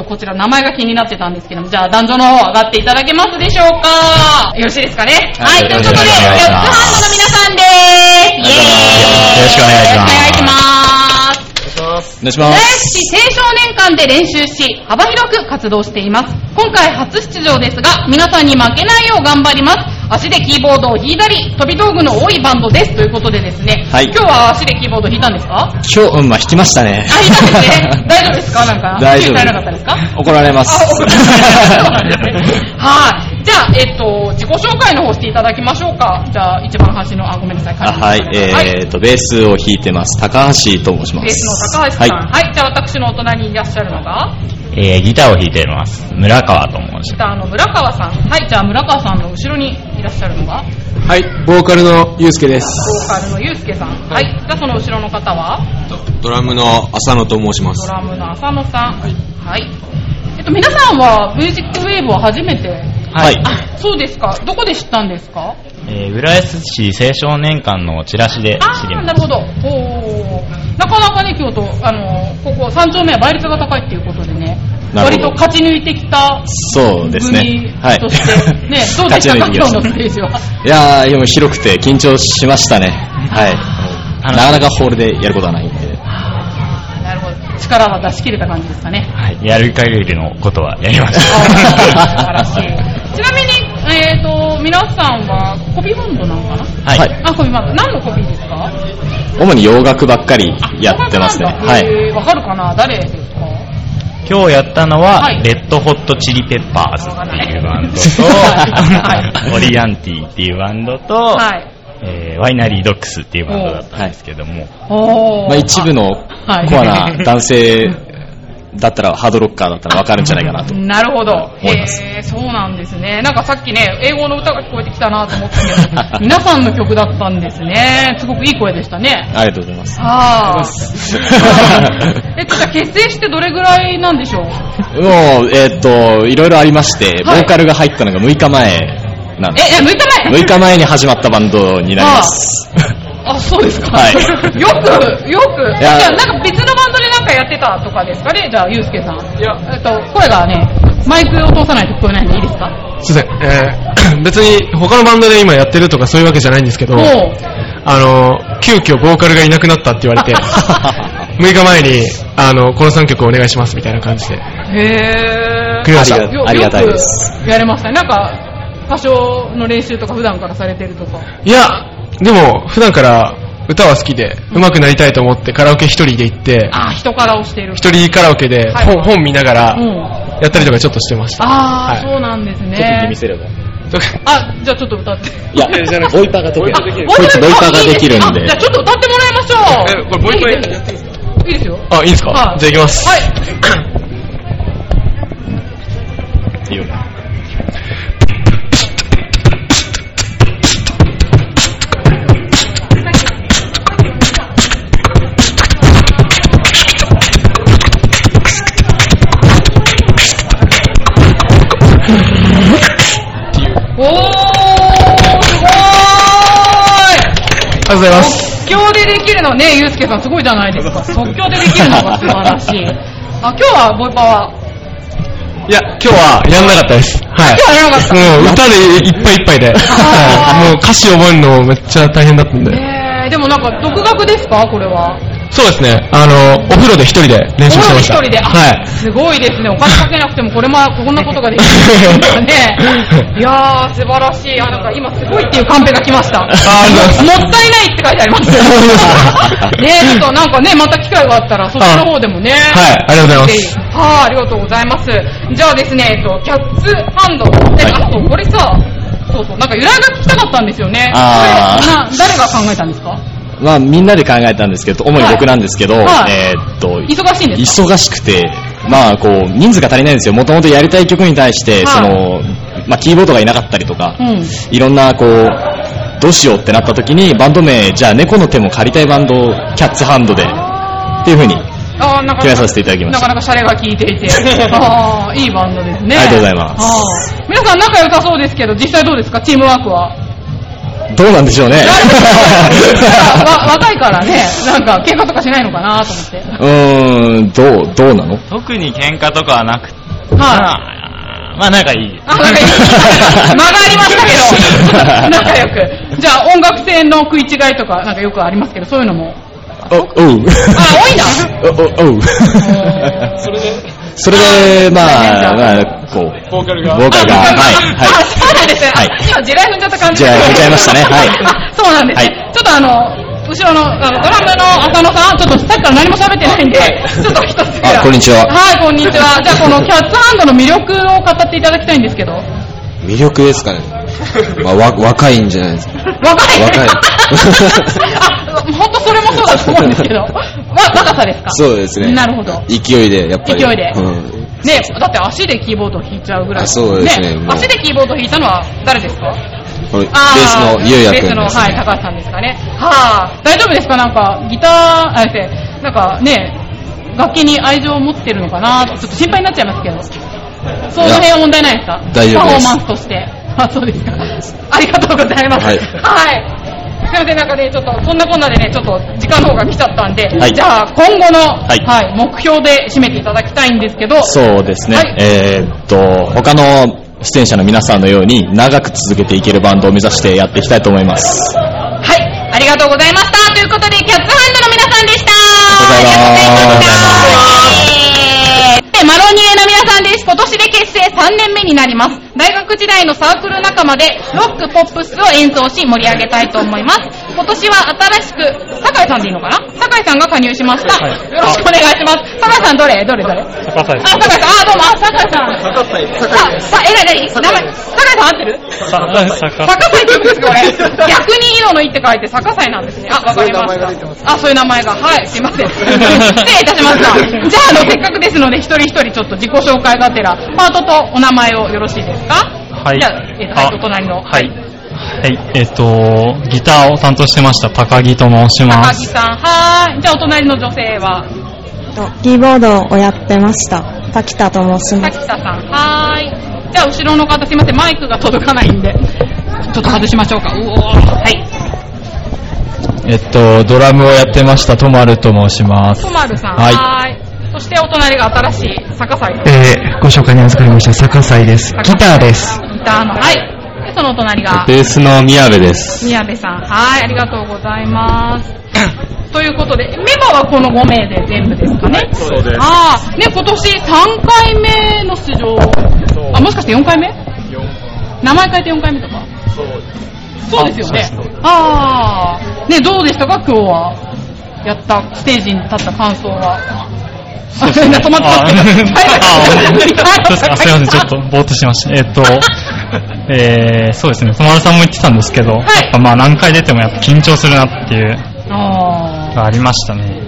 とこちら名前が気になってたんですけども、じゃあ男女の方上がっていただけますでしょうか？よろしいですかね？はい、ということで、よろしくお願いします四つハンドの皆さんでーす。イェーイよろしくお願いします。よろしくお願いします。お願いしま浦す。青少年館で練習し、幅広く活動しています。今回初出場ですが、皆さんに負けないよう頑張ります。足でキーボードを弾いたり、飛び道具の多いバンドです。ということでですね、はい今日は足でキーボード弾いたんですか？今日、うん、まあ、弾きましたね。あ、弾いたんですね。大丈夫ですか？なんか。大丈夫なかったですか？怒られまあ、す。怒られますね はい。じゃあ、えっと、自己紹介の方していただきましょうか。じゃあ、一番端の、あ、ごめんなさい。あはい、えーと、ベースを弾いてます。高橋と申します。ベースの高橋さん。ははい。じゃあ、私のお隣にいらっしゃるのが、えーギターを弾いています。村川と申しギターの村川さん。はい。じゃあ、村川さんの後ろにいらっしゃるのが、はい、ボーカルのゆうすけです。ボーカルのゆうすけさん。はい。じゃあ、その後ろの方は、ドラムの浅野と申しまド。ラムの浅野さん。はい。えっと、皆さんは、ミュージックウェーブは初めて？はい。あ、そうですか。どこで知ったんですか？えー浦安市青少年館のチラシでああ、知りましなるほど。おーなかなかね、京都、あの、ここ三丁目は倍率が高いっていうことでね、割と勝ち抜いてきたそうですね組。はい。として、ね、どうでしたか、勝ち抜いてきました今日のステージは？いやー、でも広くて緊張しましたね。はい。なかなかホールでやることはないんで。なるほど。力は出し切れた感じですかね。た。はい。やる限りのことはやりました。素晴らしい。ちなみに、えっ、と、皆さんはコピーバンドなのかな？はい。はいあ、コピーバンド。何のコピーですか？主に洋楽ばっかりやってますね。あはい。わかるかな？誰ですか？今日やったのは、はい。レッドホットチリペッパーズっていうバンド はと、オリアンティっていうバンドと、はい。えーワイナリードックスっていうバンドだったんですけども、まあ一部のはい。コアな男性だったら、ハードロッカーだったらわかるんじゃないかなと。なるほど。思いますへえ、そうなんですね。なんかさっきね、英語の歌が聞こえてきたなと思ったけど、皆さんの曲だったんですね。すごくいい声でしたね。ありがとうございます。ああ。えっと、じゃあ結成してどれぐらいなんでしょう？もう、えーっと、いろいろありまして、ボはいーカルが入ったのが6日前なんでえ、え、6日前6日前に始まったバンドになります。あ、そうですか？はい よく、よく。いやじゃあ、なんか別のバンドでなんかやってたとかですかね？じゃあ、ゆうすけさん。いや、えっと、声がね、マイクを通さないと聞こえないんでいいですか？すいません、えー、別に他のバンドで今やってるとかそういうわけじゃないんですけど、あの、急遽ボーカルがいなくなったって言われて、6日前に、あの、この3曲お願いしますみたいな感じで。へー。来ましたありがありがたいです。やれましたね。なんか、歌唱の練習とか普段からされてるとか。いや、でも、普段から歌は好きで、上手くなりたいと思ってカラオケ一人で行って、あ、人から押してる。一人カラオケではい本,、本見ながらうん。やったりとかちょっとしてました。あー、はいそうなんですね。ちょっと見せれば。あ、じゃあちょっと歌って。いや、ボイパが解ける。あこいつボイパができるんでじゃあちょっと歌ってもらいましょう。えこれボイパいいですいいですよ。あ、いいですか、はいじゃあ行きます。はい。いいよございます。即興でできるのね、ゆうすけさんすごいじゃないですか。即興でできるのが素晴らしい。あ、今日はボイパは？いや、今日はやんなかったです。はい。今日はやらなかったもう歌でいっぱいいっぱいで。はい。もう歌詞覚えるのめっちゃ大変だったんで。えー、でもなんか独学ですか？これは。そうですね。あの、お風呂で一人で練習してました。お風呂で一人で？あはい。すごいですね。お金かけなくてもこれも、こんなことができるんですね。いやー、素晴らしい。あ、なんか今すごいっていうカンペが来ました。あもったいないって書いてあります。ねちょっとなんかね、また機会があったら、そっちの方でもね。はいありがとうございますはい、ありがとうございます。じゃあですね、えっと、キャッツハンド。で、はいあと、これさ、そうそう、なんか由来が聞きたかったんですよね。あ誰が考えたんですか？まあみんなで考えたんですけど、主に僕なんですけど、はいえーっと、忙しいんですか？忙しくて、まあこう、人数が足りないんですよ。もともとやりたい曲に対して、はいその、まあキーボードがいなかったりとか、うん。いろんなこう、どうしようってなった時に、バンド名、じゃあ猫の手も借りたいバンド、キャッツハンドで、っていう風にあーなんか決めさせていただきましたなかなかシャレが効いていて。いいバンドですね。ありがとうございます皆さん仲良さそうですけど、実際どうですか？チームワークは。どうなんでしょうね。わ若いからね、なんか喧嘩とかしないのかなと思って。うーん、どう、どうなの？特に喧嘩とかはなく、はい。まあ仲いい。あ、なんかいい 間がありましたけど、仲良く。じゃあ音楽性の食い違いとかなんかよくありますけど、そういうのも。お、おう。あ、多いな。お、お、おう。それで、それで、まあ、あまあ、こう、ボーカルが。ボーカルが、はい、あ、はそうなんですね。はい今、地雷踏んじゃった感じ地雷踏んじゃいましたねはいあ、そうなんですね。はちょっとあの、後ろのあのドラムの浅野さん、ちょっとさっきから何も喋ってないんで、ちょっと一つあこんにちははい、こんにちは。じゃあ、このキャッツハンドの魅力を語っていただきたいんですけど。魅力ですかね。まあ、わ、若いんじゃないですか。若い若い あ、本当それもそうだと思うんですけど。わ、若さですか？そうですね。なるほど。勢いで、やっぱり。勢いでうん。ね、だって足でキーボードを弾いちゃうぐらい。あそうですねもう足でキーボードを弾いたのは誰ですか？これ、ベーあスのゆうやくんです。ベースの、はい、高橋さんですかね。はあ、大丈夫ですか？なんか、ギター、あれですねなんかね、楽器に愛情を持ってるのかなちょっと心配になっちゃいますけど。その辺は問題ないですか？大丈夫ですパフォーマンスとして。あ、そうですか。ありがとうございます。はいはい。すいません、なんかね、ちょっと、そんなこんなでね、ちょっと時間の方が来ちゃったんで、はいじゃあ、今後の、はいはい、目標で締めていただきたいんですけど、そうですね。はいえーっと、他の出演者の皆さんのように長く続けていけるバンドを目指してやっていきたいと思います。はい、ありがとうございました。ということで、キャッツハンドの皆さんでした。ありがとうございますマロニエの皆さんです。今年で結成3年目になります。大学時代のサークル仲間で、ロック、ポップスを演奏し盛り上げたいと思います。今年は新しく、酒井さんでいいのかな？酒井さんが加入しました。よろしくお願いします。酒井さんどれ？どれ？どれ？高さあ、酒井さん、あ、どうも、あ、酒井さん。さ、さ、え、なになに？名前、酒井さん合ってる？逆祭って言うんですか、これ。逆に色のいって書いて逆祭なんですね。あ、わかりました。あ、そういう名前が。はい、すいません。失礼いたしました。じゃあ、あの、せっかくですので、一人一人ちょっと自己紹介がてら、パートとお名前をよろしいですか？はいじゃあ、えっと、はい、お隣の。はい。はい、えっ、と、ギターを担当してました高木と申します。高木さん、はーい。じゃあ、お隣の女性は、とキーボードをやってました。滝田と申します。滝田さん、はーい。じゃあ、後ろの方、すいません、マイクが届かないんで、ちょっと外しましょうか。うおーはい。えっと、ドラムをやってました、とまると申します。とまるさん、はいはーい。そして、お隣が新しい、坂祭です。えー、ご紹介に預かりました、坂祭です。ギターです。ギターの、はい。で、そのお隣が、ベースの宮部です。宮部さん。はい、ありがとうございます。ということで、メンバーはこの5名で全部ですかね。そうですああ、ね、今年3回目の出場。あ、もしかして4回目？名前変えて4回目とか？そうですよね。ああ、ね、どうでしたか？今日は。やった、ステージに立った感想は。あ、止まってますけど。あはいそうですいません、ちょっとぼーっとしました。えっと、えー、そうですね、とまるさんも言ってたんですけど、やっぱまあ何回出てもやっぱ緊張するなっていうあのがありましたね。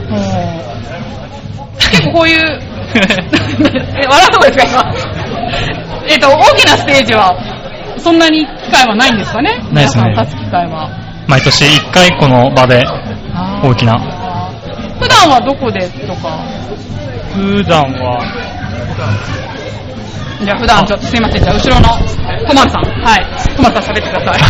結構こういう、え、笑うとこですか今？えっと、大きなステージは、そんなに機会はないんですかね？ないですね立つ機会は。毎年1回この場で大きな。普段はどこでとか？普段は、じゃあ普段ちょっとすいません、じゃあ後ろのトマルさん。はい。トマルさん喋ってください。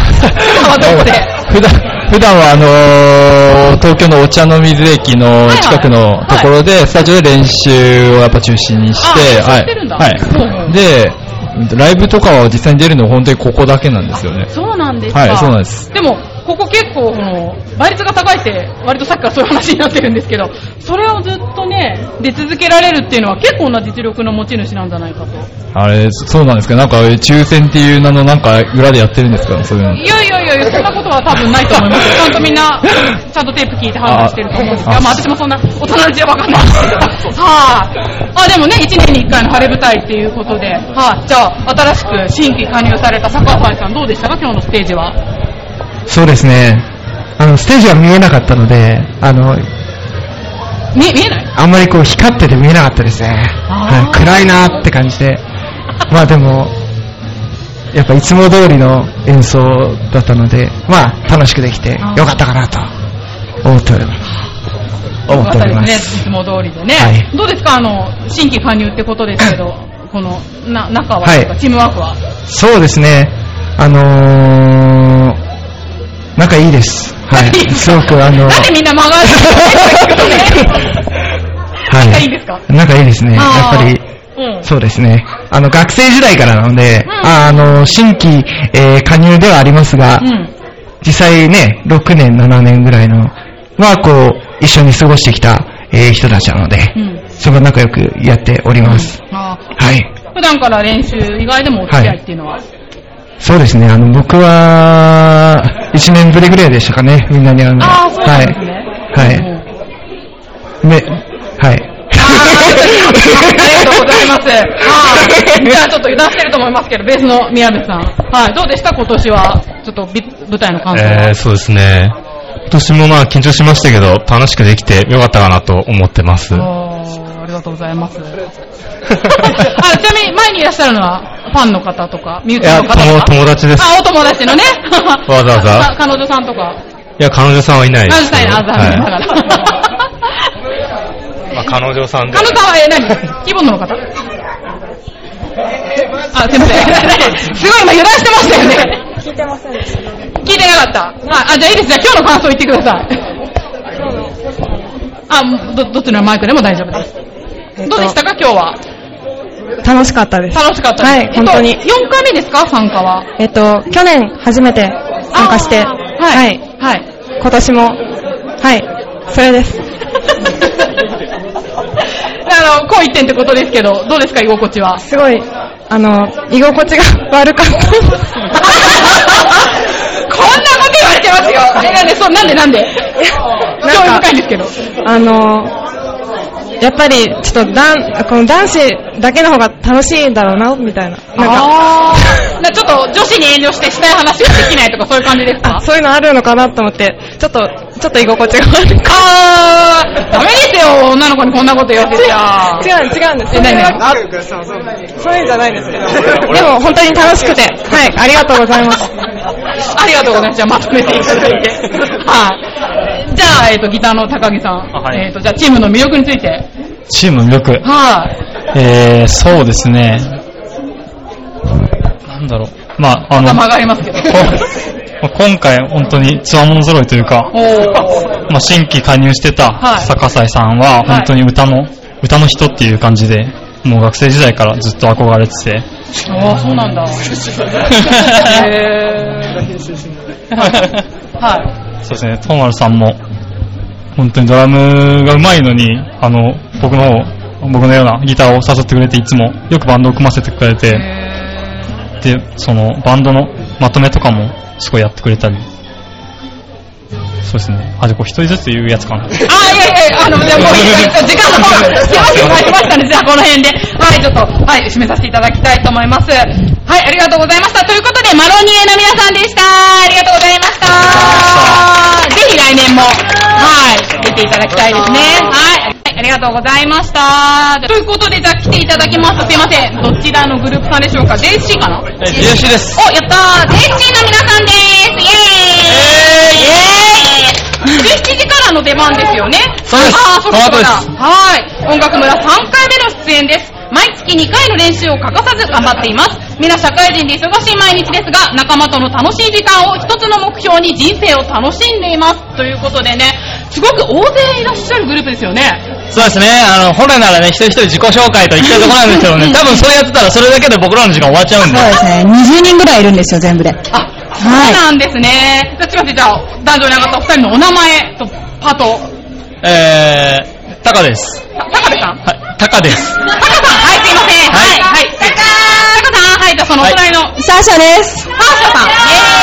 はどこで普段、普段はあのー東京のお茶の水駅の近くのところで、スタジオで練習をやっぱ中心にして、はい。はい。で、ライブとかは実際に出るのは本当にここだけなんですよね。そうなんですか。はいそうなんです。でも、ここ結構、その、倍率が高いって、割とさっきからそういう話になってるんですけど、それをずっとね、出続けられるっていうのは結構な実力の持ち主なんじゃないかと。あれ、そうなんですか？なんか抽選っていう名のなんか裏でやってるんですか？そういうの。いやいやいやいや、そんなことは多分ないと思いますよ。ちゃんとみんな、ちゃんとテープ聞いて判断してると思うんですけど、あまあ私もそんな大人のじゃわかんないですけど。はい、あ。でもね、1年に1回の晴れ舞台っていうことで、はい、じゃあ、新しく新規加入された坂井さんどうでしたか？今日のステージは。そうですね。あの、ステージは見えなかったので、あの、見え、見えない？あんまりこう光ってて見えなかったですね。はい暗いなーって感じで。まあでも、やっぱいつも通りの演奏だったので、まあ楽しくできてよかったかなと思っております。思っておりまね、いす。つも通りでね。はいどうですか？あの、新規加入ってことですけど、この、な、仲は、はいチームワークは？そうですね。あのー、仲いいです。はい。すごくあの、なんでみんな曲がるのは仲いいんですか？仲いいですね。やっぱり、うん。そうですね。あの、学生時代からなので、うんああの、新規、えー加入ではありますが、うん。実際ね、6年、7年ぐらいの、は、こう、一緒に過ごしてきた、えー人たちなので、うん。すごい仲良くやっております。あはい。普段から練習以外でもお付き合いっていうのは、そうですね、あの、僕は、1年ぶりぐらいでしたかね、みんなに会うのは。ああ、そうなんですね。はい。うんはい。め、はい。ありがとうございます。はい。じゃあちょっと油断してると思いますけど、ベースの宮部さん。はい。どうでした今年は？ちょっとび舞台の感想は？えー、そうですね。今年もまあ緊張しましたけど、楽しくできてよかったかなと思ってます。ありがとうございます。あ、ちなみに前にいらっしゃるのは、ファンの方とか、身内いや、の方とか？友友達です。あ、お友達のね。わざわざか 彼女さんとか。いや、彼女さんはいないですけど。あ、したいな、残念ながら。まあ、彼女さんで。彼女さんは、え、何？キーボードの方？あ、すいません。すごい今油断してましたよね。聞いてませんでした。聞いてなかった。はい。あ、じゃあいいです。じゃあ今日の感想言ってください。あ、ど、どっちのマイクでも大丈夫です。どうでしたか今日は？楽しかったです。楽しかったです。はい本当にえっと、4回目ですか参加は？えっと、去年初めて参加して、はい。はい。はい。今年も、はい。それです。あの、好一点ってことですけど、どうですか居心地は？すごい、あの、居心地が悪かった。こんなこと言われてますよ。え、なんで、そう、なんでなんで？興味深いんですけど。あの、やっぱり、ちょっとダン、この男子だけの方が楽しいんだろうな、みたいな。なんか、ちょっと女子に遠慮してしたい話ができないとかそういう感じですか？あ、そういうのあるのかなと思って、ちょっと、ちょっと居心地が悪かっあー、ダメですよ、女の子にこんなこと言わせちゃ。た。違う、違うんです。え何？々あそういうんじゃないんですけど。でも、本当に楽しくて、はい、ありがとうございます。ありがとうございます。じゃあまとめていただいて。はい。じゃあ、えっ、と、ギターの高木さん。はいえっ、と、じゃあ、チームの魅力について。チームの魅力。はい。えー、そうですね。なんだろう。まあ、あの、ま 今回本当につわもの揃いというか。まあ、新規加入してたはい坂西さんは本当に歌の、歌の人っていう感じで、もう学生時代からずっと憧れてて、ああ、そうなんだ。へー。はい。そうですね、トーマルさんも、本当にドラムが上手いのに、あの、僕の方、僕のようなギターを誘ってくれて、いつもよくバンドを組ませてくれて、へで、そのバンドのまとめとかもすごいやってくれたり、そうですね。あ、じゃあこう一人ずつ言うやつかな。ーあ、いやいや、あの、じゃあもういい時間の方が、すいません、参りましたね。じゃあこの辺で、はい、ちょっと、はい、締めさせていただきたいと思います。はい、ありがとうございました。ということで、マロニエの皆さんでした。ありがとうございました。ぜひ来年も、はい、出ていただきたいですね。はい。ありがとうございました。ということで、じゃあ来ていただきます。すいません。どちらのグループさんでしょうか ?JC かな？JC です。お、やったー !JC の皆さんでーすイエーイイエーイ !17 時からの出番ですよねそうですあー、そうですだ。はい。音楽村3回目の出演です。毎月2回の練習を欠かさず頑張っています。皆社会人で忙しい毎日ですが、仲間との楽しい時間を一つの目標に人生を楽しんでいます。ということでね、すごく大勢いらっしゃるグループですよね。そうですね。あの、本来ならね、一人一人自己紹介と言ったところなんですけどね、多分それやってたらそれだけで僕らの時間終わっちゃうんで。そうですね。20人ぐらいいるんですよ、全部で。あ、そうなんですね。じゃあ、すいません、じゃあ、男女に上がったお二人のお名前とパート。えー、タカです。た高部さん？はい、タカです。タカさん、はい、すいません。はい、はい。タカタカさん、はい、じゃあそのお隣の、サーシャです。サーシャさん。イエー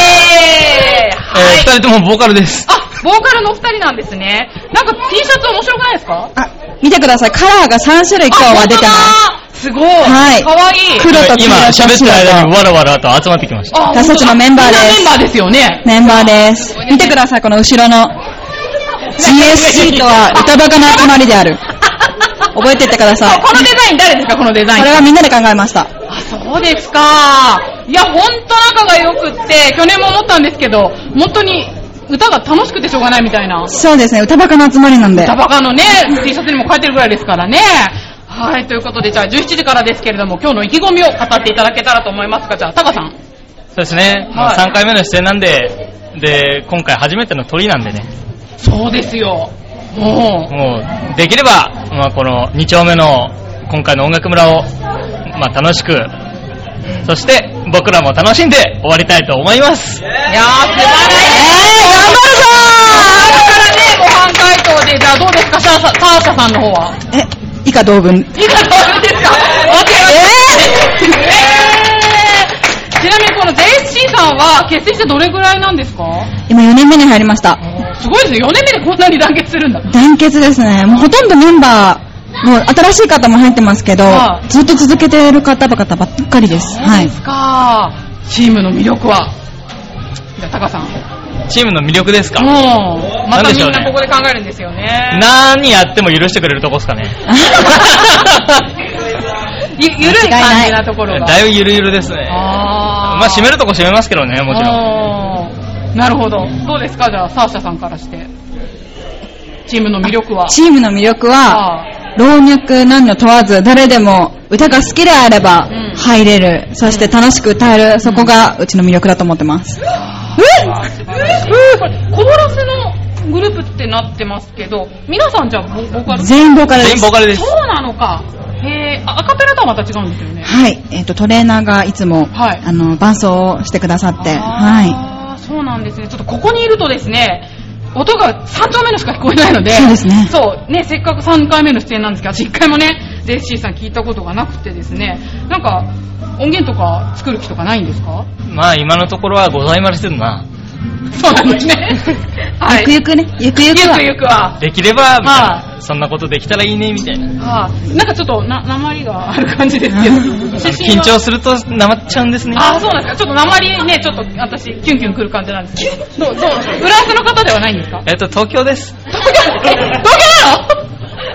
イえー、はい。二人ともボーカルです。あ、ボーカルのお二人なんですね。なんか T シャツ面白くないですか？あ、見てください。カラーが3種類今日は出てます。す。すごい。はいかわいい。黒と黄色今と喋ってる間にわらわらと集まってきました。あ私たちのメンバーですメンバーですよね。メンバーです。見てください、この後ろの。GSC とは歌バカの集まりである。覚えてってください。このデザイン誰ですか、このデザイン。これはみんなで考えました。あ、そうですか。いや、ほんと仲が良くって、去年も思ったんですけど、本当に歌が楽しくてしょうがないみたいな。そうですね、歌バカの集まりなんで。タバカのね、T シャツにも書いてるぐらいですからね。はい、ということで、じゃあ17時からですけれども、今日の意気込みを語っていただけたらと思いますが、じゃあ、タカさん。そうですね。まあはい3回目の出演なんで、で、今回初めての鳥なんでね、そうですよ。ももう、できれば、まあ、この2丁目の今回の音楽村を、まあ、楽しく、そして僕らも楽しんで終わりたいと思います。う。いやー、素晴らしい。えー、頑張るぞーだからね、ご飯回答で、じゃあどうですか、サーサターシャさんの方は。え、以下同文。いいかどうですか？わけがえー、ちなみにこの JSC さんは結成してどれぐらいなんですか？今4年目に入りました。すごいですね、4年目でこんなに団結するんだ。団結ですね。もうほとんどメンバー、もう新しい方も入ってますけどは、ずっと続けてる方々ばっかりです。はいそうで。すか。チームの魅力は？じゃあ、タカさん。チームの魅力ですか？もう、またみんなんでしょうねなここで考えるんですよね。何やっても許してくれるとこですかね。ゆ、ゆるい感じなところが。だいぶゆるゆるですね。あーまあ、閉めるとこ閉めますけどね、もちろん。なるほど。どうですか？じゃあ、サーシャさんからして。チームの魅力は。チームの魅力は、あ老若男女問わず誰でも歌が好きであればうん入れる、そして楽しく歌える、そこがうちの魅力だと思ってます。ーこれコーラスのグループってなってますけど、皆さんじゃあボボーカル？全員ボーカルです。全員ボーカルです。そうなのか。へーあアカペラとはまた違うんですよね。はい、えっ、と、トレーナーがいつも、はいあの、伴奏をしてくださって、はあーそうなんですね。ちょっとここにいるとですね、音が3丁目のしか聞こえないので、そうですねそう、ね、せっかく3回目の出演なんですけど、私1回もね、ジェッシーさん聞いたことがなくてですね、なんか、音源とか作る気とかないんですか？まあ、今のところはございませんな。そうなんですね。い。はい。ゆくゆくね、ゆくゆくは。ゆくゆくは。できれば、みたいはな。そんなことできたらいいね、みたいな。はあ、なんかちょっとな、鉛がある感じですけど。緊張するとなまっちゃうんですね。ああ、そうなんですか。ちょっと鉛ね、ちょっと私、キュンキュンくる感じなんですけど。どう、どう、フランスの方ではないんですか？えっと、東京です。東京東京なの？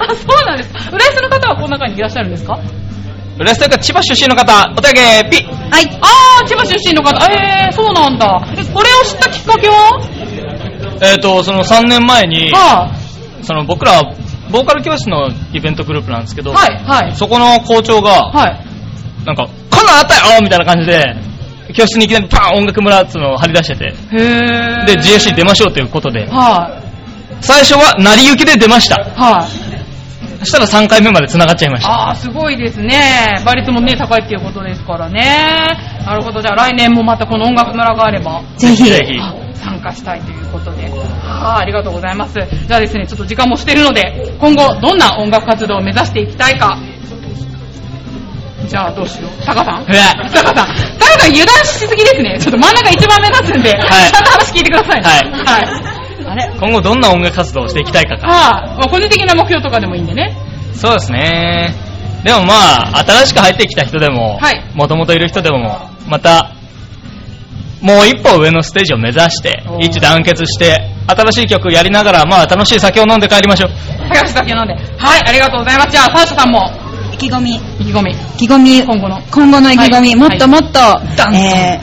あ、そうなんです。フランスの方はこの中にいらっしゃるんですか？浦安というか千葉出身の方、お手上げ、ピッはい。ああ、千葉出身の方。えー、そうなんだ。え、これを知ったきっかけは？えっと、その3年前に、はその僕ら、ボーカル教室のイベントグループなんですけど、い、はい、はい。そこの校長が、はい。なんか、こんなんあったよみたいな感じで、教室にいきなりパン音楽村っていうのを張り出してて、へー。で、GSC 出ましょうということで、はい、最初は成り行きで出ました。はい。そしたら3回目まで繋がっちゃいました。ああ、すごいですね。倍率もね、高いっていうことですからね。なるほど。じゃあ来年もまたこの音楽村があれば、ぜひ。ぜひ。あ参加したいということで。あーありがとうございます。じゃあですね、ちょっと時間もしてるので、今後どんな音楽活動を目指していきたいか。じゃあどうしよう。タカさん？タカさん。タカさん油断しすぎですね。ちょっと真ん中一番目立つんで、はいちゃんと話聞いてくださいね。はいはい。あれ？今後どんな音楽活動をしていきたいかか。はい。まあ個人的な目標とかでもいいんでね。そうですね。でもまあ、新しく入ってきた人でもはい、もともといる人でも、また、もう一歩上のステージを目指して一致団結して、新しい曲やりながら、まあ楽しい酒を飲んで帰りましょう。高橋酒飲んで。はい、ありがとうございます。じゃあ、サーシャさんも意気込み。意気込み。意気込み。今後の。今後の意気込み、はいもっともっと、ダンとえ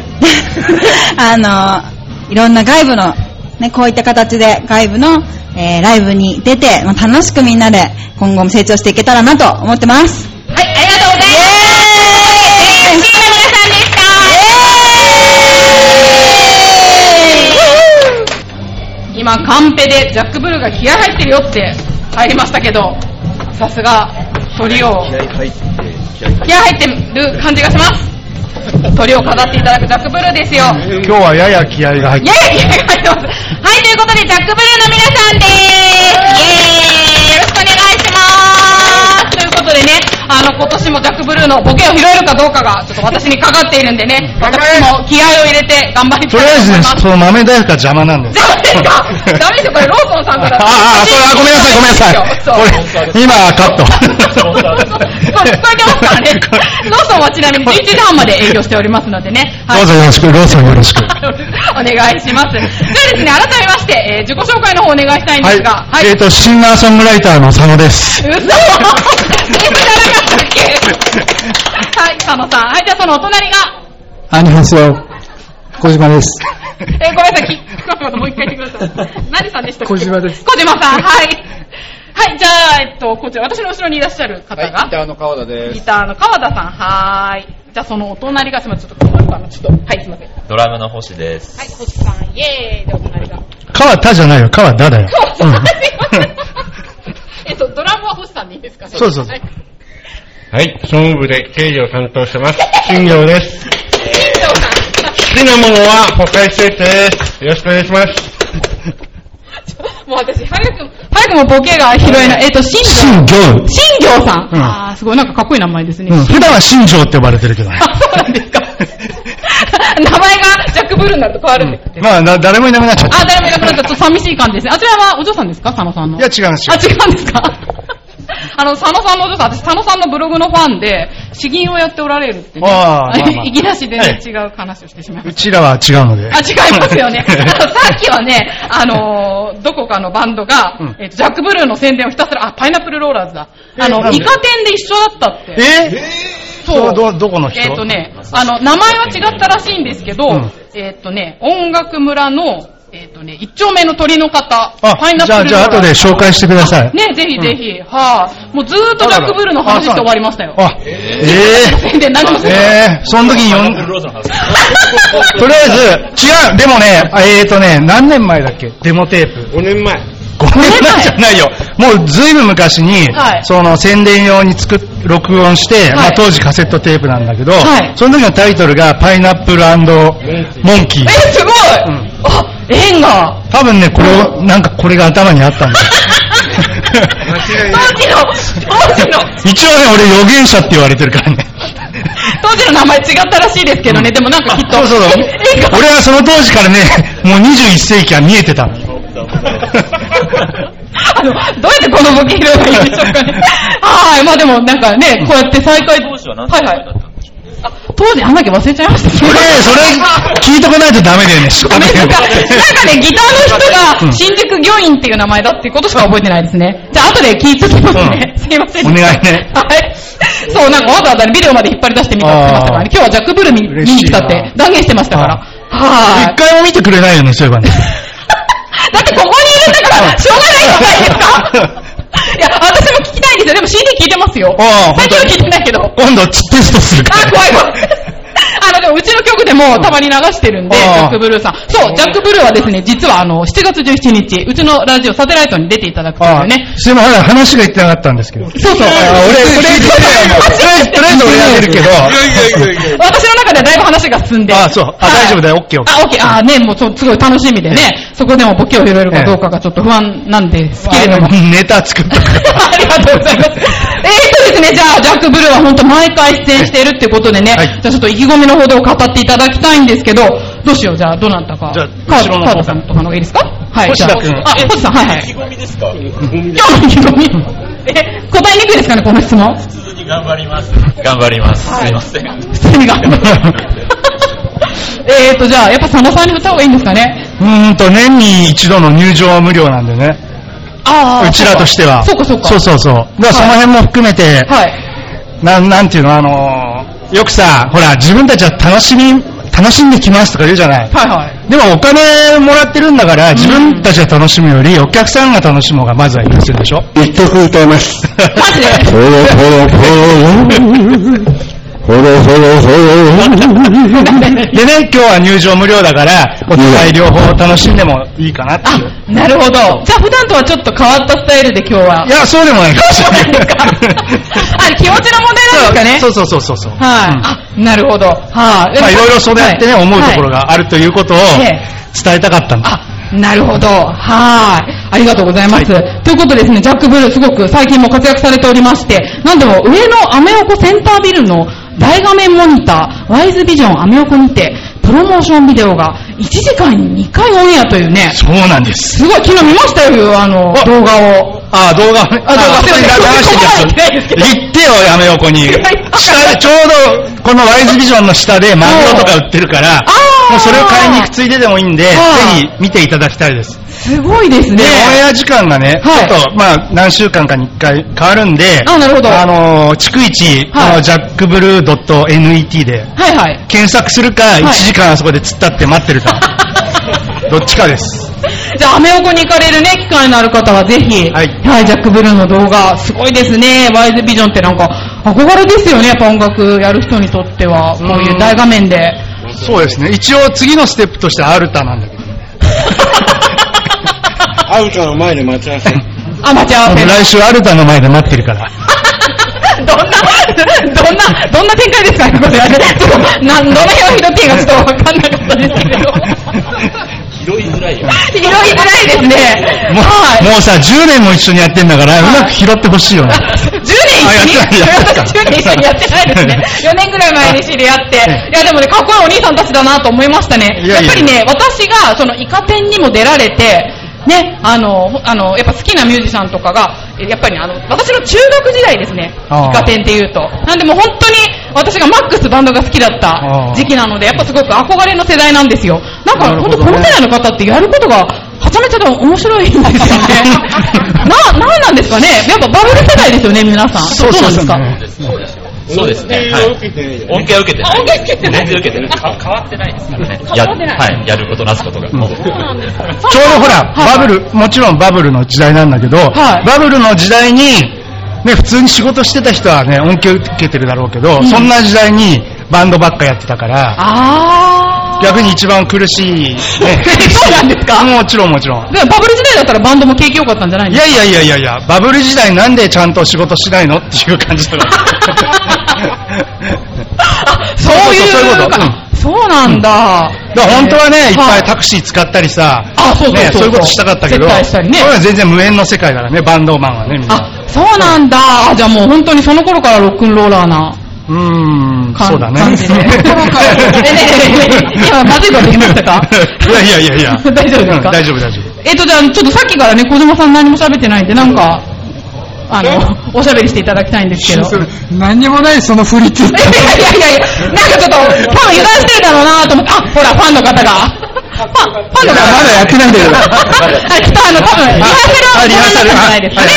ー、あの、いろんな外部の、ね、こういった形で外部の、えーライブに出て、まあ、楽しくみんなで今後も成長していけたらなと思ってます。はい、ありがとうございます。JSC の皆さんでした。今、カンペでジャックブルーが気合入ってるよって入りましたけど、さすが、鳥を、気合入ってる感じがします。鳥を飾っていただくジャックブルーですよ。今日はやや気合が入ってイェイイェイ入ってます。はい、ということで、ジャックブルーの皆さんでーす。イェーイあの、今年もジャックブルーのボケを拾えるかどうかが、ちょっと私にかかっているんでね、私も気合を入れて頑張りたいととりあえずね。その豆大福が邪魔なんです。ダメですかダメですよ、これローソンさんから。ああ、それはごめんなさい、ごめんなさい。これ、今カット。これ聞こえてますからね。ローソンはちなみに11時半まで営業しておりますのでね。はいどうぞよろしく、ローソンよろしく。お願いします。じゃあですね、改めまして、えー自己紹介の方お願いしたいんですが、はい。えっと、シンガーソングライターの佐野です。嘘 はい、佐野さん。はい、じゃあそのお隣が、アニハセヨ、小島です。えー、ごめんなさい、きもう一回言ってください。何さんでしたっけ？小島です小島さん、はい。はい、じゃあ、えっと、こちら、私の後ろにいらっしゃる方が、ギターの川田です。ギターの川田さん、はーい。じゃあ、そのお隣が、すみません、ちょっと、ちょっと、はい、すみません。はい、ドラムの星です。星さん、イエーイ。で、お隣が。川田じゃないよ、川田だよ。川田さん、すいません。えっと、ドラムは星さんでいいですかね？そうそうそうはいはい、総務部で経理を担当してます。新庄です。好きなものは北海ステーキです。よろしくお願いします。もう私、早く、早くもボケが拾えない。えっと、新新庄。庄新庄さん。うんあー、すごい、なんかかっこいい名前ですね。うん普段は新庄って呼ばれてるけどね。あ、そうなんですか。名前がジャック・ブルーになると変わるんですって。まあ、な誰もいなくなっちゃった。あ、誰もいなくなった。ちょっと寂しい感じですね。あちらはお嬢さんですか？佐野さんの。いや、違うんですあ、よ。違うんですか？あの、佐野さんのお嬢さん、私佐野さんのブログのファンで、詩吟をやっておられるってね。ああ まあいきなし全然違う話をしてしまいました。うちらは違うので。あ、違いますよね。あ のさっきはね、あのーどこかのバンドが、うんえっとジャック・ブルーの宣伝をひたすら、あ、パイナップルローラーズだ。あの、イカ天で一緒だったって。え？そうど、ど、どこの人？えっ、とね、あの、名前は違ったらしいんですけど、うんえっ、とね、音楽村の、えっ、とね、一丁目の鳥の方、あパイナップルじゃあ、じゃあ、後で紹介してください。ね、ぜひぜひ、はい、もうずーっとジャック・ブルーの話して終わりましたよ。あ、え宣伝何もえええその時に呼ん、とりあえず、違う、でもね、えーとね、何年前だっけ？デモテープ。5年前。5年前じゃないよ。もうずいぶん昔に、はいその宣伝用に作っ、録音して、まあはい当時カセットテープなんだけど、はいその時のタイトルがパイナップルモンキー。え、すごい、あ、縁が、多分ね、これを、なんかこれが頭にあったんだよ。当時の、当時の、一応ね、俺予言者って言われてるからね。当時の名前違ったらしいですけどね、でもなんかきっと、そうそうそう。縁が俺はその当時からね、もう21世紀は見えてたの。あの、どうやってこのボケ拾えばいいんでしょうかね。はい、まあでもなんかね、こうやって再会。当時は何はいはい。あ、当時、あんだけ忘れちゃいました。それ、それ、聞いとかないとダメだよね、なさい。なんかね、ギターの人がうん新宿御苑っていう名前だっていうことしか覚えてないですね。じゃあ後で聞いときますね。すいません。お願いねはい。そう、なんかわざわざねビデオまで引っ張り出してみたって言ってましたからね。今日はジャックブルー見見に来たって断言してましたから。はい。一回も見てくれないよね、そういえばね。だってここにいるんだから、しょうがないじゃないですか。いや、私も聞きたいんですよ。でも CD 聞いてますよ。ああ最近は聞いてないけど。今度テストするから。あ、怖い怖い。あの、でもうちの曲でもたまに流してるんで、ジああャックブルーさん。そう、ジャックブルーはですね、実はあの、7月17日、うちのラジオサテライトに出ていただくといあうね。すいません、話が言ってなかったんですけど。そうそう。あ 俺、それ、とりあえず、とりあえず俺 やってるけど。私の中ではだいぶ話が進んで。あそうあ大丈夫だよ、オッケーオッケあ、オッケー。あ、ね、もうそうすごい楽しみでね、そこでもボケを拾えるかどうかがちょっと不安なんですけれども。ー。ネタ作っとくから。ありがとうございます。えーっとですね、じゃあ、ジャック・ブルーは本当毎回出演しているっていうことでね、はいじゃあちょっと意気込みのほどを語っていただきたいんですけど、どうしよう、じゃあ、どなたか。じゃあ川後ろの方さんとかの方がいいですか？はい。星田君じゃああ、星田さん、はいはい。意気込みですか？今日の意気込み。え、答えにくいですかね、この質問。普通に頑張ります。頑張ります。すいません。普通に頑張る。えーっと、じゃあ、やっぱ佐野さんに振った方がいいんですかね？うーんと、年に一度の入場無料なんでね。あうちらとしては。そうか、そうか。そうそうそう。だからその辺も含めて、はい。なん、なんていうの、あのーよくさ、ほら、自分たちは楽しみ、楽しんできますとか言うじゃない。はいはい。でもお金もらってるんだから、自分たちが楽しむより、お客さんが楽しむ方がまずは優先でしょ一曲歌います。マジで？ほろほろほろ。でね、今日は入場無料だから、お互い両方楽しんでもいいかなって。あ、なるほど。じゃあ普段とはちょっと変わったスタイルで今日は。いや、そうでもないかもしれない。あ、気持ちの問題なんですかね？そうそうそうそうそう。はい。あ、なるほど。はい。まあいろいろそうやってね、はい思うところがあるということをええ伝えたかったんだ。あ、なるほど。はい。ありがとうございます。ということでですね、ジャック・ブルーすごく最近も活躍されておりまして、なんでも上のアメ横センタービルの大画面モニター、ワイズビジョンアメ横にて、プロモーションビデオが1時間に2回オンエアというね、そうなんです。すごい、昨日見ましたよ、あの、動画を。あ あ、動画、ああ動画そこに流してるやつ。言ってよ、やめ横に。下で、ちょうど、このワイズビジョンの下でマグロとか売ってるから、もうそれを買いに行くついででもいいんで、ぜひ見ていただきたいです。すごいですねで、。オンエア時間がね、はいちょっと、まあ、何週間かに一回変わるんで、あなるほどあのー、逐一、はいあのジャックブルー .net ではいはい。検索するか、1時間あそこで突っ立って待ってるか、どっちかです。じゃあ、アメ横に行かれるね、機会のある方はぜひ、はい、ジャック・ブルーの動画、すごいですね。ワイズビジョンってなんか、憧れですよね、やっぱ音楽やる人にとっては、こういう大画面で。そうですね。一応次のステップとしてアルタなんだけどね。アルタの前で待ち合わせ。あ、待ち合わせ。来週アルタの前で待ってるから。どんな、どんな、どんな展開ですかね、これはね。ちょっと、な、どの辺を拾っていいかちょっとわかんなかったですけど。拾いづらいよ。拾いづらいですね。もうもうさ、10年も一緒にやってんだから、うまく拾ってほしいよね。10年一緒に、あやってないやってない10年一緒にやってないですね。4年ぐらい前に知り合って。いやでもね、かっこいいお兄さんたちだなと思いましたね。いやいややっぱりね、私がそのイカ天にも出られて、ね、あの、ほあの、やっぱ好きなミュージシャンとかが、えやっぱりね、あの、私の中学時代ですね、イカ天っていうと。なんでもう本当に私がマックスバンドが好きだった時期なので、やっぱすごく憧れの世代なんですよ。なんか、ね本当この世代の方ってやることが、はちゃめちゃで面白いんですよね。な、なんなんですかねやっぱバブル世代ですよね、皆さん。そうなんですかそうですよ。そうですね。はい。恩恵を受けてない。恩恵受けてない全然受けてない。か変わってないですからね。や、変わってないはい。やることなすことが。ちょうどほら、バブル、もちろんバブルの時代なんだけど、はいバブルの時代に、ね、普通に仕事してた人はね、恩恵を受けてるだろうけど、そんな時代にバンドばっかやってたから。逆に一番苦しい、ね。そうなんですか？もちろんもちろん。でもバブル時代だったらバンドも景気良かったんじゃないんいですかやいやいやいやいや、バブル時代なんでちゃんと仕事しないの？っていう感じだそういうそういうこと？かそうなんだ。だ本当はね、いっぱいはタクシー使ったりさ、あそうそうそうね、そういうことしたかったけど、れは全然無縁の世界だからね、バンドマンはね、みんな。あ、そうなんだ。あじゃあもう本当にその頃からロックンローラーなうーん、感そうだね。感じで。今まずいこと言いましたかいやいやいやいや。大丈夫ですかうん大丈夫大丈夫。えっと、じゃあ、ちょっとさっきからね、小島さん何も喋ってないんで、なんか、あの、おしゃべりしていただきたいんですけど。何にもないその振りって言っ いやいやいやいや、なんかちょっと、多分油断してるだろうなと思って、あ、ほら、ファンの方が。ファン、ファンの方が。まだやってないんだけどあ、きっとあの、多分、リハーサルをご覧になったんじゃないですかね。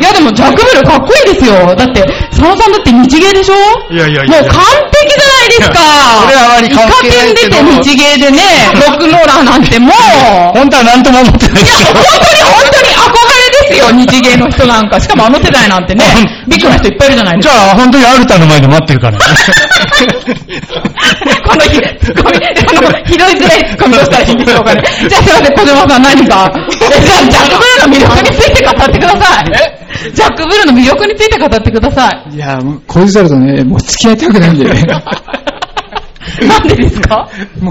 いや、でも、ジャック・ブルーかっこいいですよ。だって、佐野さんだって日芸でしょ？いやいやいやもう完璧じゃないですか。それはあまり関係ないけどイカ天出て日芸でね、ロックンローラーなんてもう、本当は何とも思ってないでしょ。本当に本当によ、日芸の人なんか。しかもあの世代なんてね、ビッグな人いっぱいいるじゃないですか。じゃあ、本当にアルタの前で待ってるから。この日、ツッコミ、あの、拾いづらいツッコミどうしたらいいんでしょうかね。じゃあすいません、小島さん何か。えじゃあ、ジャック・ブルーの魅力について語ってください。ジャック・ブルーの魅力について語ってください。いや、もうこういうるとね、もう付き合いたくないんでね。なんでですか？も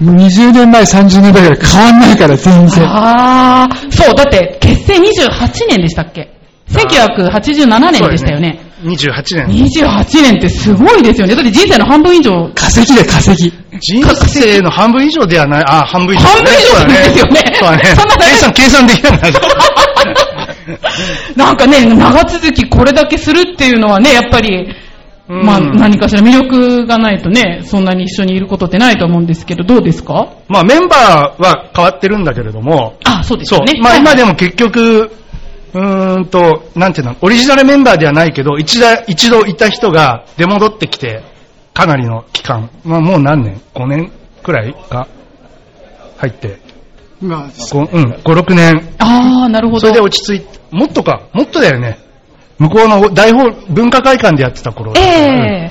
う、もう20年前、30年前から変わんないから、全然。あー、そう、だって、結成28年でしたっけ ?1987 年でしたよね。28年。28年ってすごいですよね。だって人生の半分以上。化石で化石。人生の半分以上ではない、あ、半分以上、半分以上ですよねそうだね。そんな計算、計算できなくなる。なんかね、長続きこれだけするっていうのはね、やっぱり、まあ何かしら魅力がないとね、そんなに一緒にいることってないと思うんですけど、どうですか？まあメンバーは変わってるんだけれども、あ、そうですそう。まあはい今でも結局、うーんと、なんていうの、オリジナルメンバーではないけど、一度一度いた人が出戻ってきて、かなりの期間、まあもう何年 ?5 年くらいか入って。まあ、ごうん、5、6年。あー、なるほど。それで落ち着いて、もっとか、もっとだよね。向こうの大ホール文化会館でやってた頃。ええ。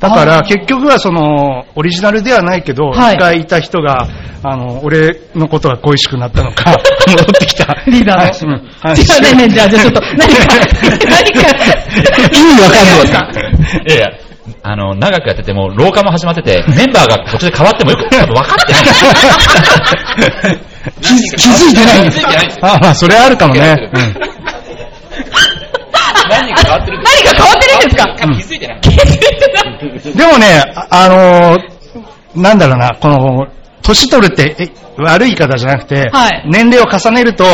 だから結局はその、オリジナルではないけど、はい。一回いた人が、あの、俺のことが恋しくなったのか、戻ってきた。リーダーの。はい。うん。じゃあねね、じゃあ、じゃあちょっと、何か、何か、意味わかんない。いやいや、あの、長くやってても、廊下も始まってて、メンバーが途中で変わってもよく、多分分かってない。気気づいてない。気づいてない。ですよあ、まあ、それはあるかもね。何が変わってるん何が変わってるんですか？気づいてない。気づいてない。でもね、ああのーなんだろうな、この、年取るって、え悪い言い方じゃなくて、はい年齢を重ねると、う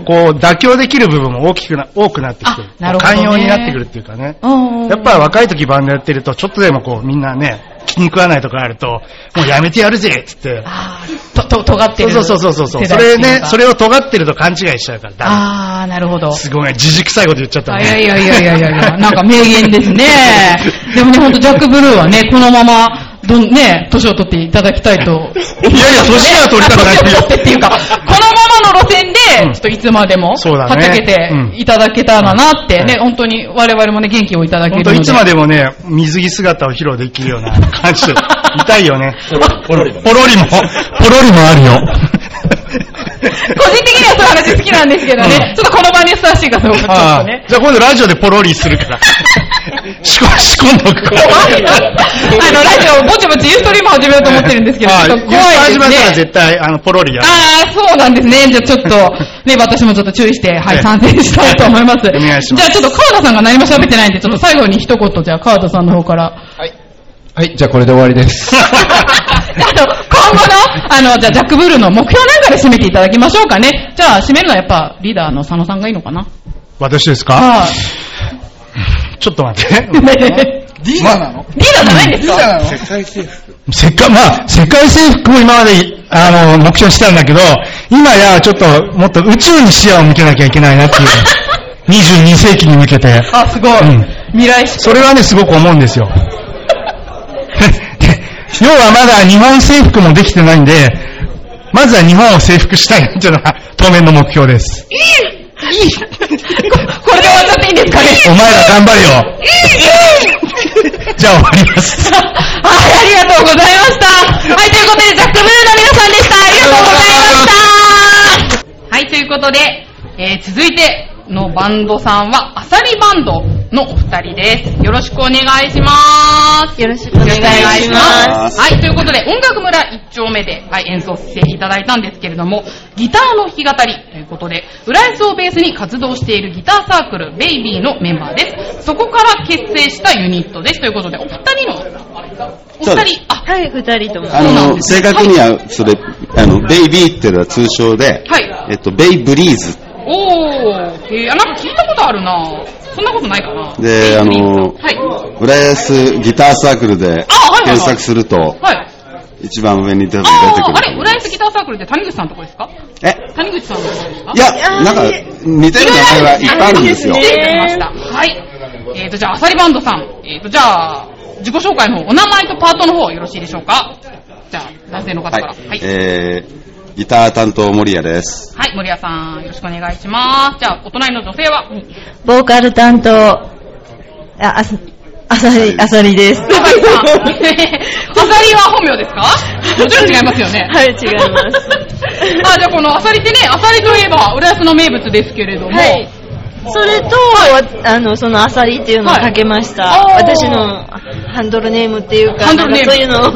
んこう、妥協できる部分も大きくな、多くなってきてる。あなるほどね寛容になってくるっていうかね。うんやっぱ若い時バンドやってると、ちょっとでもこう、みんなね、気に食わないとかあると、もうやめてやるぜっつって。と、と、尖ってる。そうそうそうそうそう。世それねそれを尖ってると勘違いしちゃうからダメ。あー、なるほど。すごい、じじくさいこと言っちゃったあね。いやいやいやいやいやいや、なんか名言ですね。でもね、ほんとジャック・ブルーはね、このまま、どん、ね、年を取っていただきたいと。いやいや 年は取りたくない年を取ってっていうか、このままの路線で、ちょっといつまでも、そうだねはっちゃけていただけたらなって、ね、本当に我々もね、元気をいただけるので。本当いつまでもね、水着姿を披露できるような感じで、いたいよね。ポロリも。ポロリも、ポロリもあるよ。個人的にはそういう話好きなんですけどね、ちょっとこの場にふさわしいかどうかちょっとね。じゃあ今度ラジオでポロリするから。仕込仕込んどく。あの、ラジオ、ぼちぼちユーストリーム始めようと思ってるんですけど、ちょっと怖いです始まったらね。絶対、あの、ポロリやる。ああ、そうなんですね。じゃあちょっと、ね、私もちょっと注意して、はい、参戦したいと思います。お願いしますじゃあちょっと川田さんが何も喋ってないんで、ちょっと最後に一言、じゃあ川田さんの方から。はい、じゃあこれで終わりです。あの、今後の、あの、じゃあジャックブルーの目標なんかで締めていただきましょうかね。じゃあ締めるのはやっぱリーダーの佐野さんがいいのかな。私ですか？はちょっと待って。なの？じゃないんですか？世界征服。世界、まあ、世界征服を今まで、あの、目標にしてたんだけど、今やちょっともっと宇宙に視野を向けなきゃいけないなっていう。22世紀に向けて。あ、すごい。うん未来式。それはね、すごく思うんですよ。要はまだ日本征服もできてないんで、まずは日本を征服したいなっていうのが当面の目標です。いいいいここれで終わっちゃっていいんですかねお前ら頑張れよ。じゃあ終わります。はい、ありがとうございました。はい、ということで、ジャックブルーの皆さんでした。ありがとうございました。はい、ということで、えー続いてのバンドさんは、アサリバンドのお二人です。よろしくお願いします。よろしくお願いします。はい、ということで、音楽村一丁目で、はい、演奏していただいたんですけれども、ギターの弾き語りということで、浦安をベースに活動しているギターサークル、ベイビーのメンバーです。そこから結成したユニットです。ということで、お二人の、お二人、あ、はい、二人とも。あの、正確には、それ、あの、ベイビーっていうのは通称で、はい。えっと、ベイブリーズ。おー、えー、あなんか聞いたことあるなそんなことないかなで、あの、はい。浦安ギターサークルであはいはいはい検索すると、はい。一番上に出てくあー、ある。れ、浦安ギターサークルって谷口さんのとこですか？え？谷口さんのとこですか？いや、なんか、似てる名前はいっぱいあるんですよ。はい。えーと、じゃあ、アサリバンドさん。えーと、じゃあ、自己紹介の方、お名前とパートの方よろしいでしょうか？じゃあ、男性の方から。はい。えー、ギター担当森谷です。はい、森谷さん、よろしくお願いします。じゃあ、お隣の女性は、ボーカル担当、あ、あさ、あさり、あさりです。アサリさん。アサリは本名ですか？もちろん違いますよね。はい、違います。あ、じゃあこのアサリってね、アサリといえば、浦安の名物ですけれども、はいそれと、あの、そのアサリっていうのをかけました。はい私のハンドルネームっていうか、ハンドルネームそういうのを。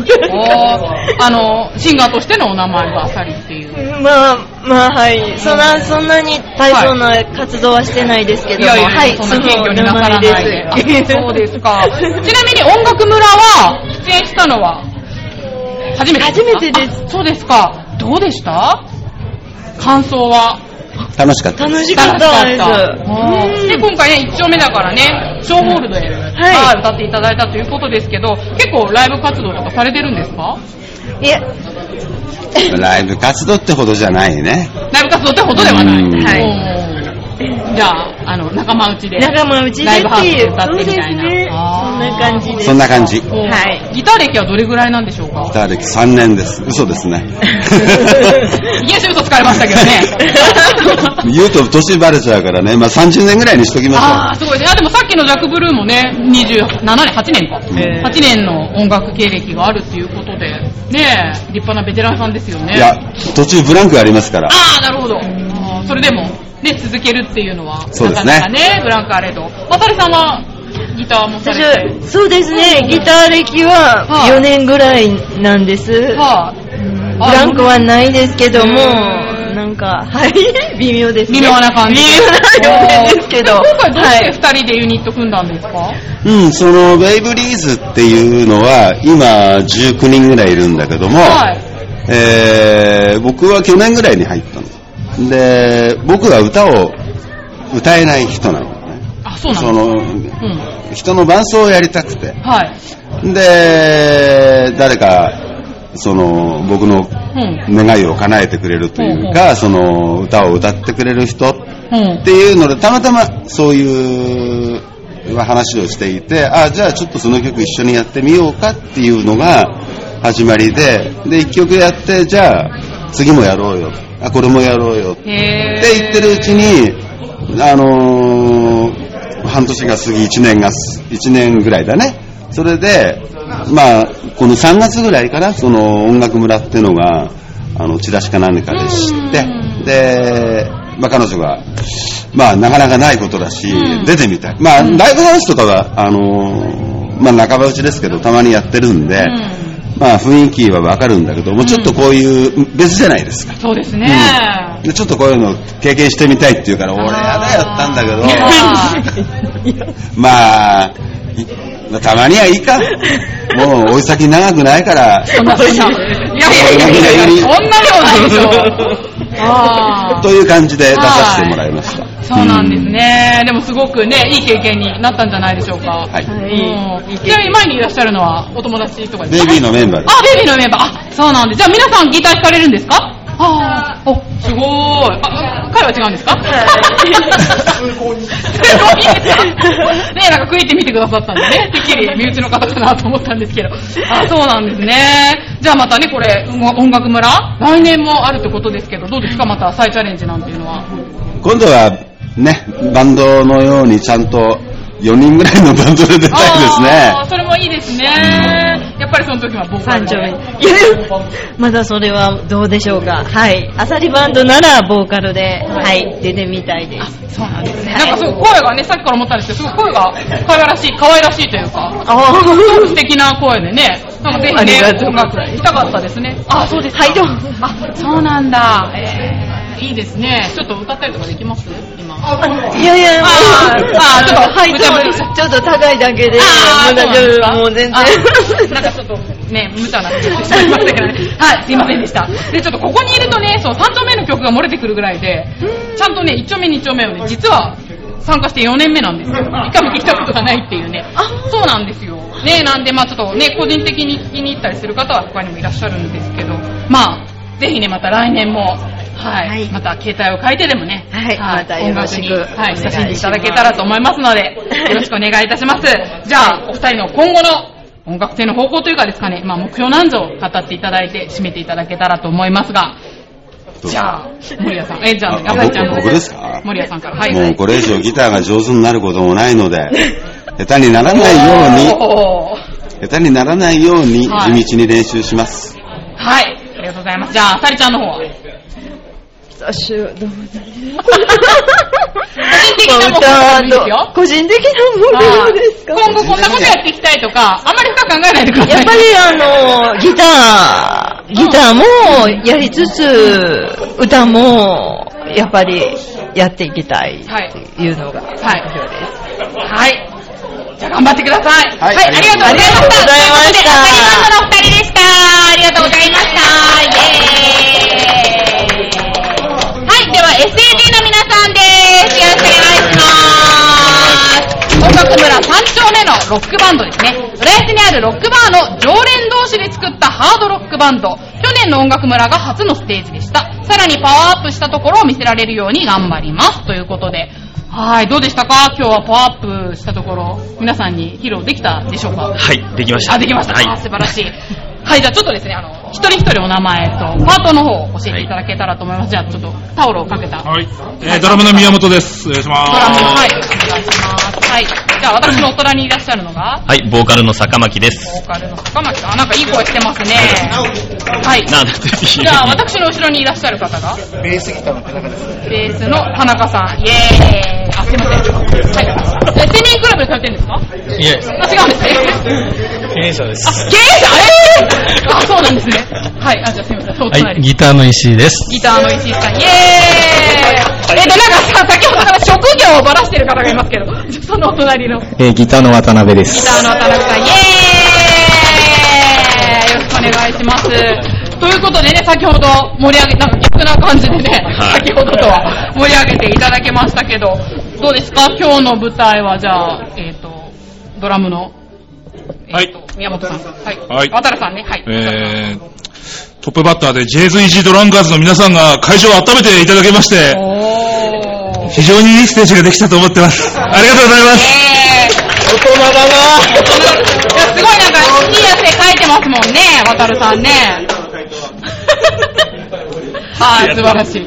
あの、シンガーとしてのお名前がアサリっていう。まあ、まあ、はい。そんな、そんなに大層な活動はしてないですけども、いやいや、はい、そんな謙虚になさらないで。そうですか。ちなみに音楽村は、出演したのは、初めて初めてです。そうですか。どうでした？感想は？楽しかった。楽しかったですで、今回ね、一丁目だからね、ショーホールで、はい、歌っていただいたということですけど、結構ライブ活動とかされてるんですか？いや、ライブ活動ってほどじゃないね。ライブ活動ってほどではない。うんはい。じゃあ、あの、仲間内で。仲間内でライブハウスでっていう、歌ってみたいな。そうですね。そんな感じです。そんな感じ。はい。ギター歴はどれぐらいなんでしょうか？ギター歴3年です。嘘ですね。いきなし嘘つかれましたけどね。言うと年バレちゃうからね。まあ30年ぐらいにしときましょう。ああ、すごいですでもさっきのジャック・ブルーもね、27年、8年か。8年の音楽経歴があるっていうことで、ねえ、立派なベテランさんですよね。いや、途中ブランクありますから。ああ、なるほど。あーそれでも、ね、続けるっていうのは、そうですねなかなかね、ブランクあれど。渡さんは、ギターもされて。そうですね、ギター歴は4年ぐらいなんです。はブランクはないですけども、なんか、はい、微妙ですね。微妙な感じ。微妙な表現ですけど。今回どうしてはい二人でユニット組んだんですか、うん、そのベイブリーズっていうのは今19人ぐらいいるんだけども、はい。えー僕は去年ぐらいに入ったの。で、僕は歌を歌えない人なのね。あ、そうなの、うん。人の伴奏をやりたくて。はい。で、誰か、その、僕のうん。願いを叶えてくれるというか、その、歌を歌ってくれる人っうん。ていうので、たまたまそういうは話をしていて、あ、じゃあちょっとその曲一緒にやってみようかっていうのが始まりで、で、一曲やって、じゃあ次もやろうよ。あ、これもやろうよ。って言ってるうちに、あのー半年が過ぎ、1年が、1年ぐらいだね。それで、まあ、この3月ぐらいから、その音楽村っていうのが、あの、チラシか何かで知って、で、まあ彼女が、まあなかなかないことだし、出てみたい。まあ、ライブハウスとかは、あのーまあ半ば打ちですけど、たまにやってるんで、まあ雰囲気はわかるんだけども、ちょっとこういう、別じゃないですか。そうですね。でちょっとこういうの経験してみたいって言うから、俺やだよったんだけど、まあ、いたまにはいいか。もう追い先長くないから、そんな、そんな。いやいやいやいやいや、そんな量ないでしょ。ああ。という感じで出させてもらいました。そうなんですね。でもすごくね、いい経験になったんじゃないでしょうか。はい。ちなみに前にいらっしゃるのはお友達とかですか？ベイビーのメンバーです。あ、ベイビーのメンバー。あ、そうなんです。じゃあ皆さんギター弾かれるんですか？ああ、お、すごーい。あ、彼は違うんですか？すごい。ねえ、なんか食いって見てくださったんでね、てっきり身内の方かなと思ったんですけど。あ、そうなんですね。じゃあまたね、これ、音楽村？来年もあるってことですけど、どうですか？また再チャレンジなんていうのは。今度はね、バンドのようにちゃんと4人ぐらいのバンドで出たいですね。それもいいですね。やっぱりその時はボーカル三丁目。いやまだそれはどうでしょうか。はい。アサリバンドならボーカルで、はい、出てみたいです。そうなんですね。なんかすごい声がね、さっきから思ったんですけど、すごい声が可愛らしい、可愛らしいというか、すごく素敵な声でね、なんかぜひねありが、とう音楽したかったですね。あ、そうですか。はい、どうあ、そうなんだ。えー、いいですね。ちょっと歌ったりとかできます？今。いやいや、もうあーあー、ちょっと、はい、無茶ぶりちょっと高いだけで、もう大丈夫、もう全然。あなんかちょっとね、無茶なことしてしまいましたけどね。はい、すいませんでした。で、ちょっとここにいるとね、そう、3丁目の曲が漏れてくるぐらいで、ちゃんとね、1丁目、2丁目をね、実は参加して4年目なんですよ。一回も聞いたことがないっていうね。あ、そうなんですよ。ね、なんで、まあちょっとね、個人的に聞きに行ったりする方は他にもいらっしゃるんですけど、まあ、ぜひね、また来年も、はい、また携帯を変えてでもね、はい。またよはい、親しんでいただけたらと思いますので、よろしくお願いいたします。じゃあ、お二人の今後の音楽性の方向というかですかね、まあ目標なんぞを語っていただいて、締めていただけたらと思いますが、じゃあ、森谷さん、え、じゃあ、あ浅井ちゃんの。僕僕ですか？森谷さんから、はい。もうこれ以上ギターが上手になることもないので、下手にならないように、下手にならないようにはい地道に練習します。はい、ありがとうございます。じゃあ、あさりちゃんの方は？歌手、どう個人 的な目標でもいいですよ。個人的な目標ですか？今後こんなことやっていきたいとか、あんまり深く考えないでください。やっぱりあの、ギター、ギターもやりつつ、歌も、やっぱりやっていきたいっていうのが目標です。はい。じゃあ頑張ってください。はい、ありがとうございました。ありがとうございました。ありがとうございました。イエーイ。はい、では SAD の皆さんです。よろしくお願いします。音楽村3丁目のロックバンドですね。浦安にあるロックバーの常連同士で作ったハードロックバンド。去年の音楽村が初のステージでした。さらにパワーアップしたところを見せられるように頑張ります。ということで。はい、どうでしたか？今日はパワーアップしたところ、皆さんに披露できたでしょうか？はい、できました。あ、できました。はい。あ素晴らしい。はい、じゃあちょっとですね、あの、一人一人お名前と、パートの方を教えていただけたらと思います。じゃあちょっとタオルをかけた。はい。えードラムの宮本です。お願いします。ドラムの、はい、お願いします。はい。じゃあ私のお隣にいらっしゃるのが、はい、ボーカルの坂巻です。ボーカルの坂巻さん。あ、なんかいい声してますね。はい。なんじゃあ私の後ろにいらっしゃる方が、ベースギターの田中です。ベースの田中さん。イエーイ。あ、すいません。はい。え、セミンクラブでされてるんですか？いえ、あ、違うんですね。経営者です。経営者？えー、あ、そうなんですね。はい。あ、じゃあすいません。はい、隣。ギターの石井です。ギターの石井さん、イエーイえっと、なんかをばらしてる方がいますけど、そのお隣のギえーギターの渡辺です。ターの田中さん、イエーイよろしくお願いします。ということでね、先ほど盛り上げ、なんか逆な感じでね、はい先ほどとは盛り上げていただけましたけど、どうですか？今日の舞台は、じゃあ、えっ、と、ドラムの、はい。宮本さん。はい。はい渡るさんね。はい。えー、トップバッターでジェイズ・イージー・ドランカーズの皆さんが会場を温めていただきまして、非常にいいステージができたと思ってます。ありがとうございます。大人だなすごいなんか、いい汗かいてますもんね、渡るさんね。はい、素晴らしい。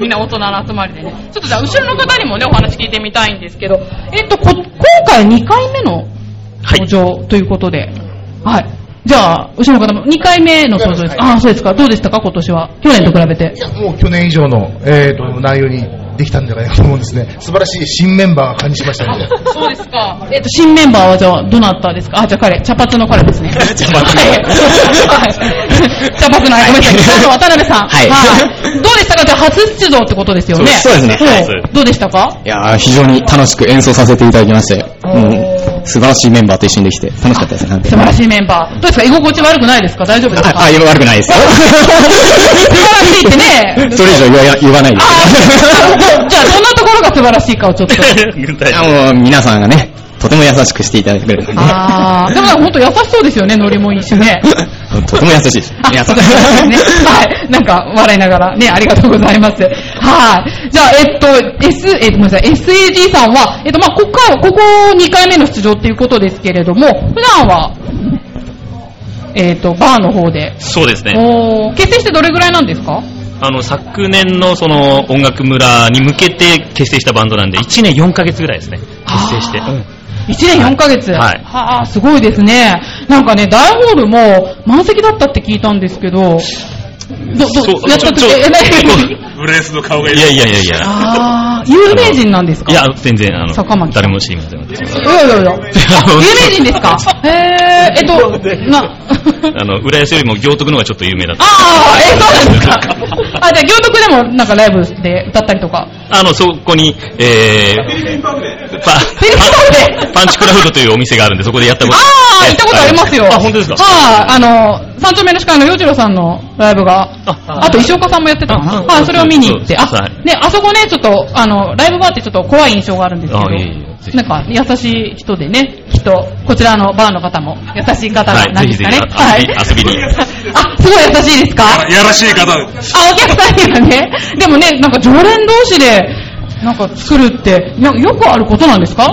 みんな大人の集まりでね。ちょっとじゃあ、後ろの方にもね、お話聞いてみたいんですけど、えっと、こ今回2回目の登場ということで、はい。じゃあ、後ろの方も2回目の登場です。ああ、そうですか。どうでしたか、今年は。去年と比べて。もう去年以上の、えー、と内容にできたんじゃないかと思うんですね。素晴らしい新メンバーが感じしましたので。そうですか。えっと、新メンバーはじゃあ、どなたですか？あ、じゃあ彼、茶髪の彼ですね。茶 髪茶髪の、はい。ごめんなさい。渡辺さん。はい。どうでしたか？じゃあ、初出場ってことですよね。そうですね。そう。はい。どうでしたか？いやー非常に楽しく演奏させていただきまして、もう素晴らしいメンバーと一緒にできて楽しかったです。なんで素晴らしいメンバー。どうですか？居心地悪くないですか？大丈夫ですか？あ、あ今悪くないですよ。素晴らしいってね。それ以上言わ言わないです。じゃあ、どんなところが素晴らしいかをちょっと。あもう皆さんがね、とても優しくしていただいてくれるので、あー、でも本当優しそうですよね、ノリもいいしね。とても優しいです。皆さん。ね。はい。なんか、笑いながらね、ありがとうございます。はい。じゃあ、えっと、S、えっと、ごめんなさい、SAG さんは、えっと、まあ、ここから、ここ2回目の出場っていうことですけれども、普段は、えっと、バーの方で、そうですね。おー結成してどれぐらいなんですか？あの、昨年のその音楽村に向けて結成したバンドなんで、1年4ヶ月ぐらいですね。結成して。1年4ヶ月。はいはあ、すごいですね。なんかね、大ホールも満席だったって聞いたんですけど、ど、ど、やった時、え、何ブレースの顔がいやいやいやいや。あー、有名人なんですかいや、全然、あの坂巻、誰も知りません。いやいやいや。有名人ですかへー、えっと、な、あの、浦安よりも行徳の方がちょっと有名だった。あー、え、そうなんですか？あ、じゃあ、行徳でもなんかライブで歌ったりとか。あの、そこに、えー、パパンチクラフドというお店があるんで、そこでやったこと。あー、行ったことありますよ。あ、本当ですか？はい、あの、三丁目の司会の洋次郎さんのライブが、あと石岡さんもやってたかな。はい、それを見に行って、あそうは、ね、あそこね、ちょっと、あの、ライブバーってちょっと怖い印象があるんですけどなんか優しい人でね、きっと、こちらのバーの方も優しい方はい、なんですかね。ぜひぜひ遊びに。あ、すごい優しいですか？やらしい方。あ、お客さんにはね。でもね、なんか常連同士で、なんか作るって、なよくあることなんですか？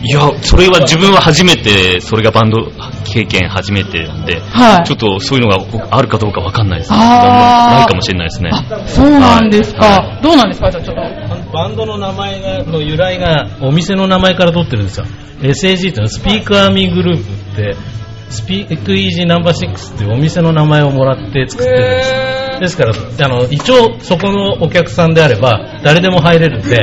いや、それは自分は初めて、それがバンド経験初めてなんで、はいちょっとそういうのがあるかどうかわかんないですね。ないかもしれないですね。そうなんですか。どうなんですかじゃあちょっと。バンドの名前がの由来がお店の名前から取ってるんですよ SAG っていうのはスピークアーミーグループってスピークイージーナンバー6っていうお店の名前をもらって作ってるんですよですからあの一応そこのお客さんであれば誰でも入れるんで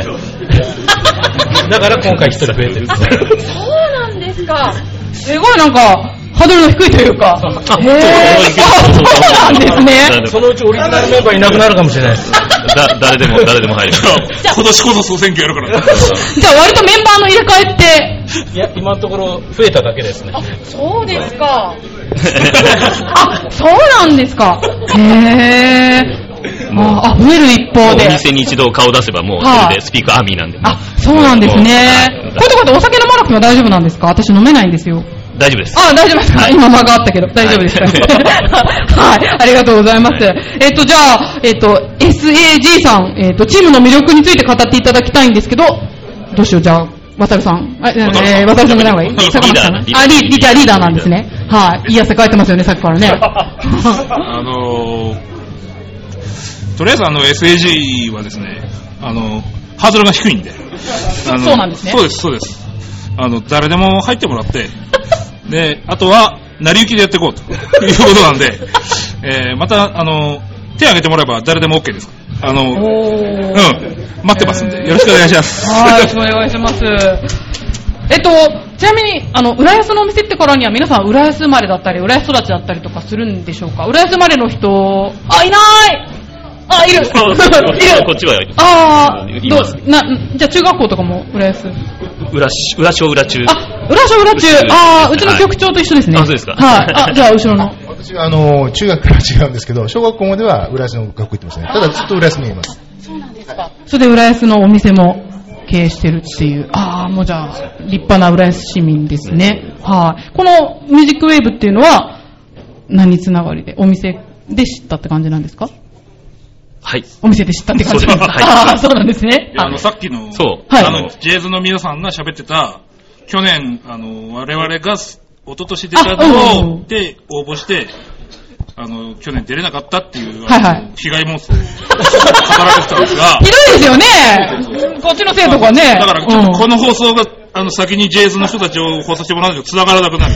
だから今回一人増えてるんですよそうなんですか。すごいなんか、ハードルの低いというか。へえ。そうなんですね。そのうちオリジナルメンバーいなくなるかもしれないですだ誰でも、誰でも入れる。今年こそ総選挙やるから。じゃあ割とメンバーの入れ替えって、いや今のところ増えただけですねそうですか。あ、そうなんですか。へえ。あ、あ増える一方おで。店に一度顔出せばもうそれでスピークアーミーなんで。そうなんですね。こういうところでお酒飲まなくても大丈夫なんですか？私飲めないんですよ。大丈夫です。あ、大丈夫ですか、今間があったけど、大丈夫ですか、はい、ありがとうございます。えっと、じゃあ、えっと、SAG さん、えっと、チームの魅力について語っていただきたいんですけど、どうしよう、じゃあ、渡るさん。あ、えー、渡るさんじゃない方がいいリー坂巻さん。リーダーリーダーなんですね。はい。いい汗かいてますよね、さっきからね。あのー、とりあえずあの SAG はですね、あの、ハードルが低いんで。あのそうなんですねそうです、そうです。あの、誰でも入ってもらって、で、あとは、成り行きでやっていこうということなんで、えー、また、あの、手挙げてもらえば誰でも OK です。あの、うん、待ってますんで、よろしくお願いします。はい、よろしくお願いします。えっと、ちなみに、あの、浦安のお店ってからには皆さん浦安生まれだったり、浦安育ちだったりとかするんでしょうか？浦安生まれの人、あ、いないあ、いる いるこっちは、あー、どう、な、じゃあ中学校とかも浦安？裏し、裏小裏中。浦小浦中、あー、うちの局長と一緒ですね。あそうですかはい。あ、じゃあ後ろの。私はあの、中学から違うんですけど、小学校までは浦安の学校行ってましたね。ただずっと浦安にいます。それで浦安のお店も経営してるっていう。ああ、もうじゃあ、立派な浦安市民ですね。はい。このミュージックウェーブっていうのは、何つながりで？お店で知ったって感じなんですか？はい。お店で知ったって感じなんですかはいああ、そうなんですね。あの、さっきの、そうはいあの、ジェイズの皆さんが喋ってた、去年、あの、我々がす、一昨年出たので応募して、あの、去年出れなかったっていう、はいはい被害妄想を語られてたんですが、ひどいですよね。こっちの生徒がね。だから、この放送が、あの、先に JS の人たちを放送してもらわないと繋がらなくなる。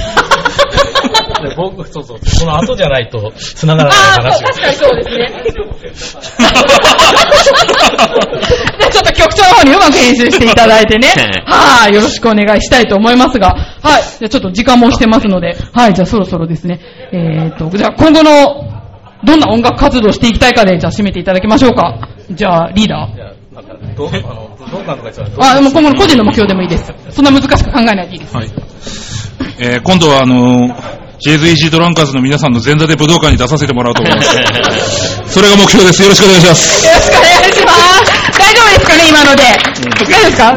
で僕、そうそう、その後じゃないと繋がらない話が。確かにそうですね。ちょっと局長の方にうまく編集していただいてね。はい、よろしくお願いしたいと思いますが。はい、じゃあちょっと時間も押してますので。はい、じゃあそろそろですね。えーと、じゃあ今後の、どんな音楽活動をしていきたいかで、じゃあ締めていただきましょうか。じゃあ、リーダー。どう、あの、武道館とか言ってたらあ、でも今後の個人の目標でもいいです。そんな難しく考えないでいいです。はい。えー今度はあのージー・ドランカーズの皆さんの前座で武道館に出させてもらおうと思います。それが目標です。よろしくお願いします。よろしくお願いします。大丈夫ですか？ね、今ので。大丈夫ですか？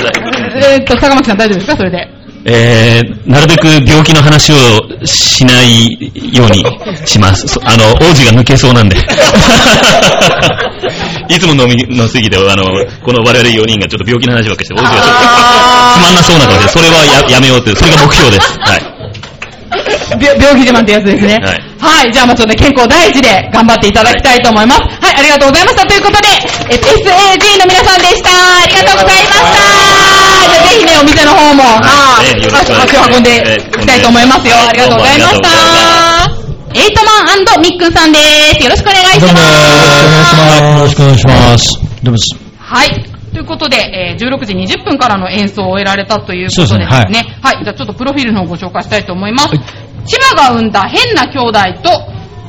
えーっと、高巻さん大丈夫ですか？それで。えー、なるべく病気の話をしないようにします。そ あの、王子が抜けそうなんで。いつも飲みの過ぎで、あの、この我々4人がちょっと病気の話ばっかりして、王子がちょっとつまんなそうな顔で、それはややめようって、それが目標です。はい。病病気自慢ってやつですね。はい。はい。じゃあ、まあちょっとね、健康第一で頑張っていただきたいと思います。はい、ありがとうございました。ということで、え SAG の皆さんでした。ありがとうございました。じゃあ、ぜひね、お店の方も、はい、ねよろしくお願いします足を運んでいきたいと思いますよ。ありがとうございました。エイトマンミックンさんです。よろしくお願いします。よろしくお願いします。どうもです。はい。ということで、えー16時20分からの演奏を終えられたということでですね。すねはい。じゃあちょっとプロフィールの方をご紹介したいと思います。千葉が生んだ変な兄弟と、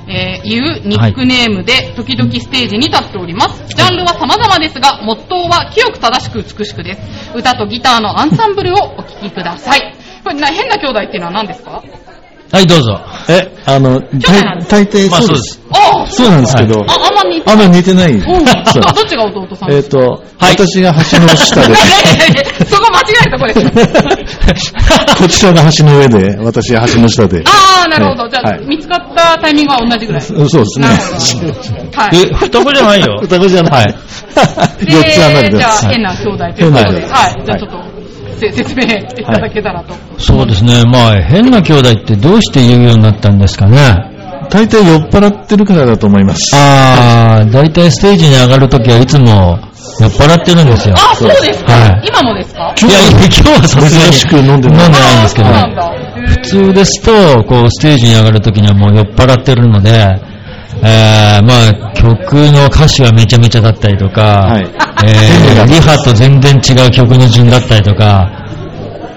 えーいうニックネームで時々ステージに立っております。ジャンルは様々ですが、モットーは清く正しく美しくです。歌とギターのアンサンブルをお聴きください。これな変な兄弟っていうのは何ですか？はい、どうぞ。え、あの、大大抵そうです。ああそうなんですけど、あ、あんま似てあんま似てない。うん。そうどどっちが弟さんえっ、と、私が橋の下で、そこ間違えたとこです。こちらが橋の上で、私が橋の下で。ああ、なるほど。じゃあ、はい見つかったタイミングは同じぐらい。そうですね。はい。え、双子じゃないよ。双子じゃない。で、四つ離れです。じゃあ、変な兄弟ということで、はい。じゃあ、ちょっと、せ説明いただけたらと。そうですね。まあ、変な兄弟ってどうして言うようになったんですかね。大体酔っ払ってるからだと思います。ああ、大体ステージに上がるときはいつも酔っ払ってるんですよ。あ、そうですかはい。今もですか？いや、いや今日はさすがに珍しく飲んでない飲んですけど、そうなんだ。普通ですと、こう、ステージに上がるときにはもう酔っ払ってるので、えー、まあ、曲の歌詞がめちゃめちゃだったりとか、えー、リハと全然違う曲の順だったりとか、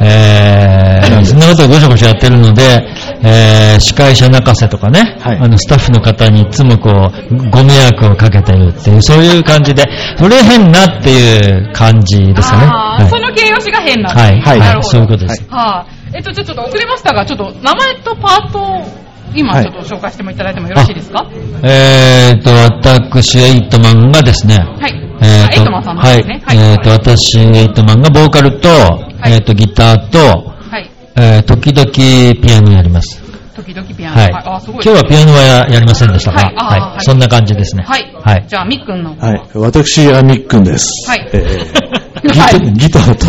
えー、そんなことをごしゃごしゃやってるので、えー、司会者泣かせとかね、あの、スタッフの方にいつもこう、ご迷惑をかけているっていう、そういう感じで、それ変なっていう感じですかね。ああ、その形容詞が変なんはい、はい。そういうことです。はい。えっと、ちょっと遅れましたが、ちょっと名前とパートを今はいちょっと紹介してもいただいてもよろしいですか？えーと、私、エイトマンがですね、はい。えーエイトマンさんなんはいですね。はい。えーと、私、エイトマンがボーカルと、えーと、ギターと、はい。えー、時々ピアノやります。時々ピアノ。はい。あ、すごい。今日はピアノはややりませんでしたが、はいそんな感じですね。はい。はい。じゃあ、みっくんの。はい。私はみっくんです。はい。えーギタギターと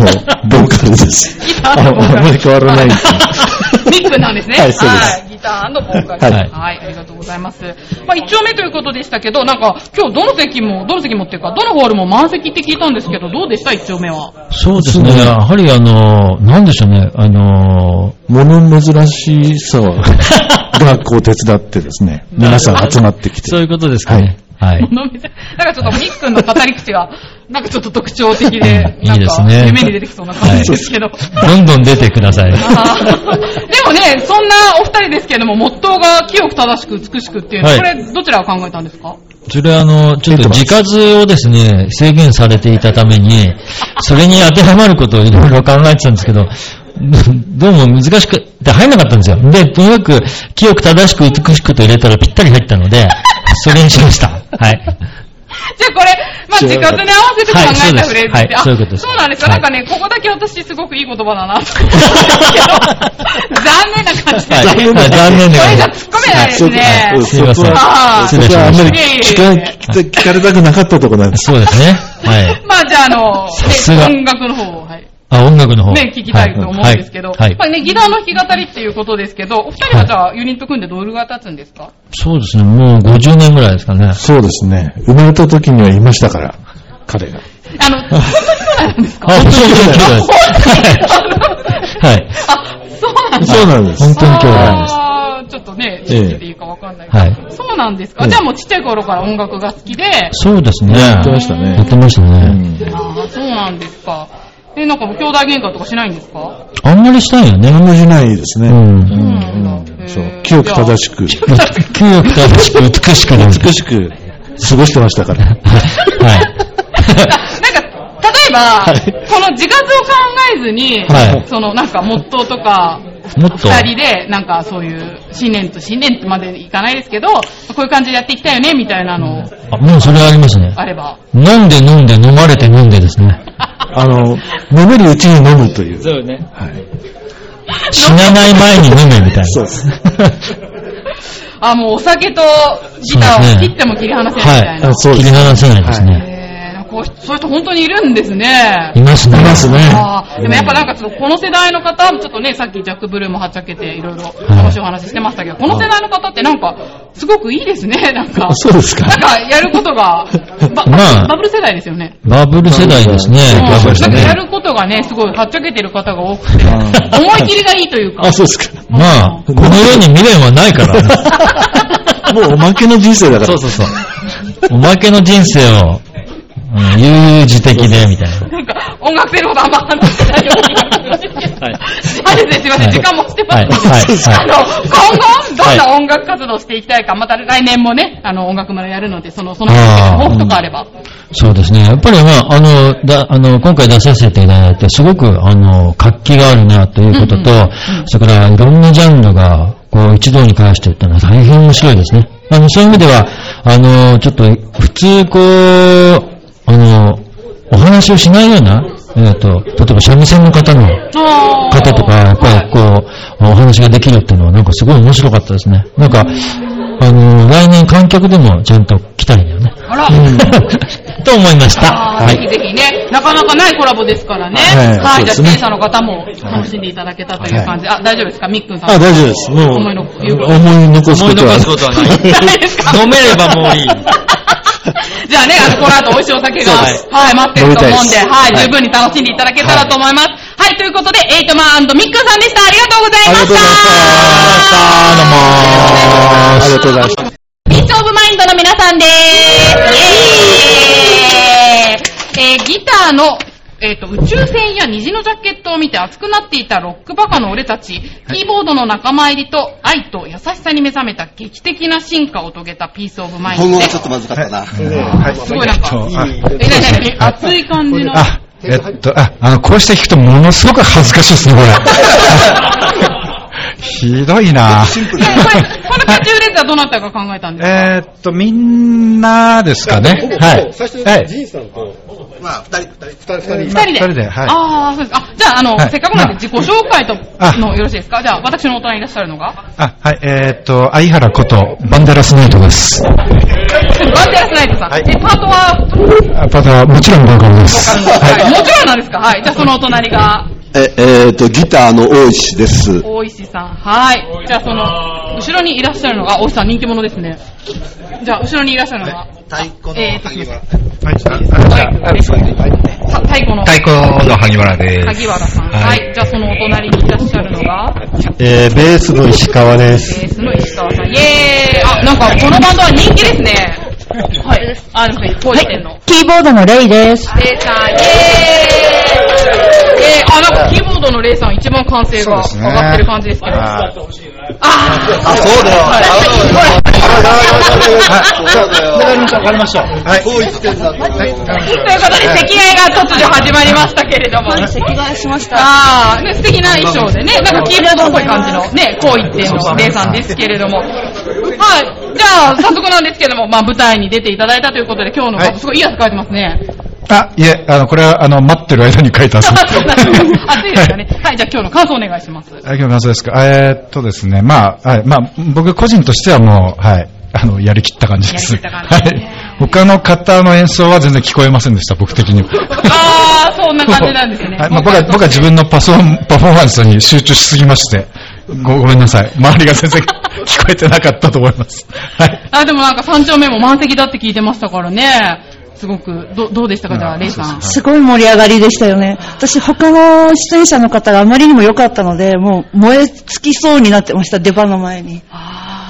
ボーカルです。ギターとボーカルああまり変わらない。ミックなんですね。はいそうですギターのボーカル。は、はいいありがとうございます。まあ、一丁目ということでしたけど、なんか、今日どの席も、どの席もっていうか、どのホールも満席って聞いたんですけど、どうでした？一丁目は。そうですね。やはりあの、なんでしょうね、あの、物珍しさはが こう手伝ってですね、皆さん集まってきて。そういうことですかね。はい。物見せなんかちょっとミックンの語り口が、なんかちょっと特徴的で、いいですね。なんか夢に出てきそうな感じですけど。どんどん出てください。でもね、そんなお二人ですけれども、モットーが清く正しく美しくっていうの、はい。これどちらが考えたんですか？それはあの、ちょっと字数をですね、制限されていたために、それに当てはまることをいろいろ考えてたんですけど、どうも難しくて入んなかったんですよ。で、とにかく清く正しく美しくと入れたらぴったり入ったので、それにしました。はい。じゃあこれ、まあ、時間に合わせて考えたフレーズって、はいそういうことですそうなんですか、はいなんかね、ここだけ私すごくいい言葉だなと思ったんですけど、残念な感じで。はい残念な残念なこれじゃ突っ込めないですね。はいすいませんあー失礼しましたそこはあんまり聞か聞聞かれたくなかったところなんです。そうですね。はい。まあじゃああの、音楽の方を、はい。あ、音楽の方。ね、聞きたいと思うんですけど、はい。はいまあね、ギターの弾き語りっていうことですけど、お二人はじゃあユニット組んでどれぐらい経つんですか？そうですね、もう50年ぐらいですかね。そうですね。生まれた時にはいましたから、彼が。あの、本当にそうなんですか？あ、本当に兄弟です。はい。あ、そうなんですそうなんです。本当に兄弟です。あーちょっとね、ええ信じていいかわかんないけど、はいそうなんですか、ええじゃあもうちっちゃい頃から音楽が好きで、そうですね。やってましたねやってましたね。ああ、そうなんですか。え、なんかもう兄弟喧嘩とかしないんですか？あんまりしたいよね。あんまりないですね。うん。うんそう。清く正しく。清く正しく美しく美しく過ごしてましたから。はい。例えば、この自活を考えずに、はいそのなんかモットーとか、もっと。二人で、なんかそういう、新年と新年までいかないですけど、こういう感じでやっていきたいよね、みたいなのあ、もうそれありますね。あれば。飲んで飲んで飲まれて飲んでですね。あの、飲めるうちに飲むという。そうね。死なない前に飲めみたいな。そうです。あ、もうお酒とギターを切っても切り離せないみたいな。切り離せないですね。えーこうそういう人本当にいるんですね。いますね。いますね。でもやっぱなんかちょっとこの世代の方、ちょっとね、さっきジャック・ブルーもはっちゃけていろいろ楽しいお話してましたけど、この世代の方ってなんか、すごくいいですね、なんか。そうですかなんかやることが、ばまあバブル世代ですよね。バブル世代ですね。うんバブル世なんかや代。ることがね、すごいはっちゃけてる方が多くて、思い切りがいいというか。あ、そうですか。まあ、この世に未練はないからね。もうおまけの人生だから。そうそうそう。おまけの人生を、うん、悠々自適で、みたいな。なんか、音楽性のことあんま話してないような気がするけど。あれですいません、時間もしてますので、はいはいあの、今後、どんな音楽活動していきたいか、また来年もね、あの、音楽村やるので、その、その、抱負とかあれば。そうですね。やっぱりまあ、あの、だ、あの、今回出させていただいて、すごく、あの、活気があるな、ということと、それから、いろんなジャンルが、こう、一堂に会してるっていうのは大変面白いですね。あの、そういう意味では、あの、ちょっと、普通、こう、あの、お話をしないような、えっ、と、例えば三味線の方の方とか、やっぱりこう、お話ができるっていうのはなんかすごい面白かったですね。なんか、あの、来年観客でもちゃんと来たいんだよね。あら、と思いました。はい。ひぜひね、なかなかないコラボですからね。はいはい、じゃあ、そうですね審査の方も楽しんでいただけたという感じで。あ、大丈夫ですか？みっくんさん。あ、大丈夫です。もう、思い残すことは。思い残すことはない 飲めればもういい。じゃあね、あの、この後美味しいお酒が、はい、待ってると思うんで、はい、はい十分に楽しんでいただけたらと思います。はい、ということで、エイトマンミックさんでした。ありがとうございました。ありがとうございました。ピースオブマインドの皆さんでーす。イエーイえー、ギターの、えっ、と、宇宙船や虹のジャケットを見て熱くなっていたロックバカの俺たち、キーボードの仲間入りと愛と優しさに目覚めた劇的な進化を遂げたピースオブマインドで今後がちょっとまずかったな。すごいなんか、あえ、なになに熱い感じの。あ、えっと、あ、あの、こうして聞くとものすごく恥ずかしいですね、これ。ひどいなこのキャッチフレーズはどなたが考えたんですか？えーっと、みんなですかね。はい。最初はい。ジンさんと、まあ、二人、二人、二人、二人で。二人ではいああ、そうです。あ、じゃあ、あの、はいせっかくなんで自己紹介とあのよろしいですか？じゃあ、私のお隣にいらっしゃるのがあ、はい、えーっと、相原こと、バンデラスナイトです。バンデラスナイトさん。え、パートは、あ、パター、もちろんボーカルです。はい、もちろんなんですか？はい。じゃあ、そのお隣が、え、えーと、ギターの大石です。大石さん。はい。じゃあ、その、後ろにいらっしゃるのが、大石さん人気者ですね。じゃあ、後ろにいらっしゃるのが、太鼓のえーと、すみません。はい、さ太鼓の、太鼓の萩原です。萩原さん。はいはい。じゃあ、そのお隣にいらっしゃるのが、えー、ベースの石川です。ベースの石川さん。イェーイあ、なんか、このバンドは人気ですね。はい。あ、なんか、こうしてんの。キーボードのレイです。レイさん、イェーイえー、あ、なんかキーボードのレイさん一番歓声が上がってる感じですけど。ああ、そうだよ。わかりました、わかりました。はい。ということで、席替えが突如始まりましたけれども。席替えしました。ああ、ね、素敵な衣装でね、なんかキーボードっぽい感じのね、こう言ってのレイさんですけれども。はい。じゃあ、早速なんですけども、まあ舞台に出ていただいたということで、今日のはい。すごいいい汗かいてますね。あ、いえ、あの、これは、あの、待ってる間に書いたんです。そう暑いですかね。はい、じゃあ今日の感想お願いします。あ今日の感想ですか？えーっとですね、まあ、はい、まあ、僕個人としてはもう、はい、あの、やりきった感じです。やりきった感じはい。他の方の演奏は全然聞こえませんでした、僕的には。ああ、そそんな感じなんですね。はいまあ、僕は僕は自分のパソパフォーマンスに集中しすぎまして、ごごめんなさい。周りが全然聞こえてなかったと思います。あ、でもなんか三丁目も満席だって聞いてましたからね。すごく、どどうでしたか、じゃあ、レイさん。すごい盛り上がりでしたよね。私、他の出演者の方があまりにも良かったので、もう燃え尽きそうになってました、出番の前に。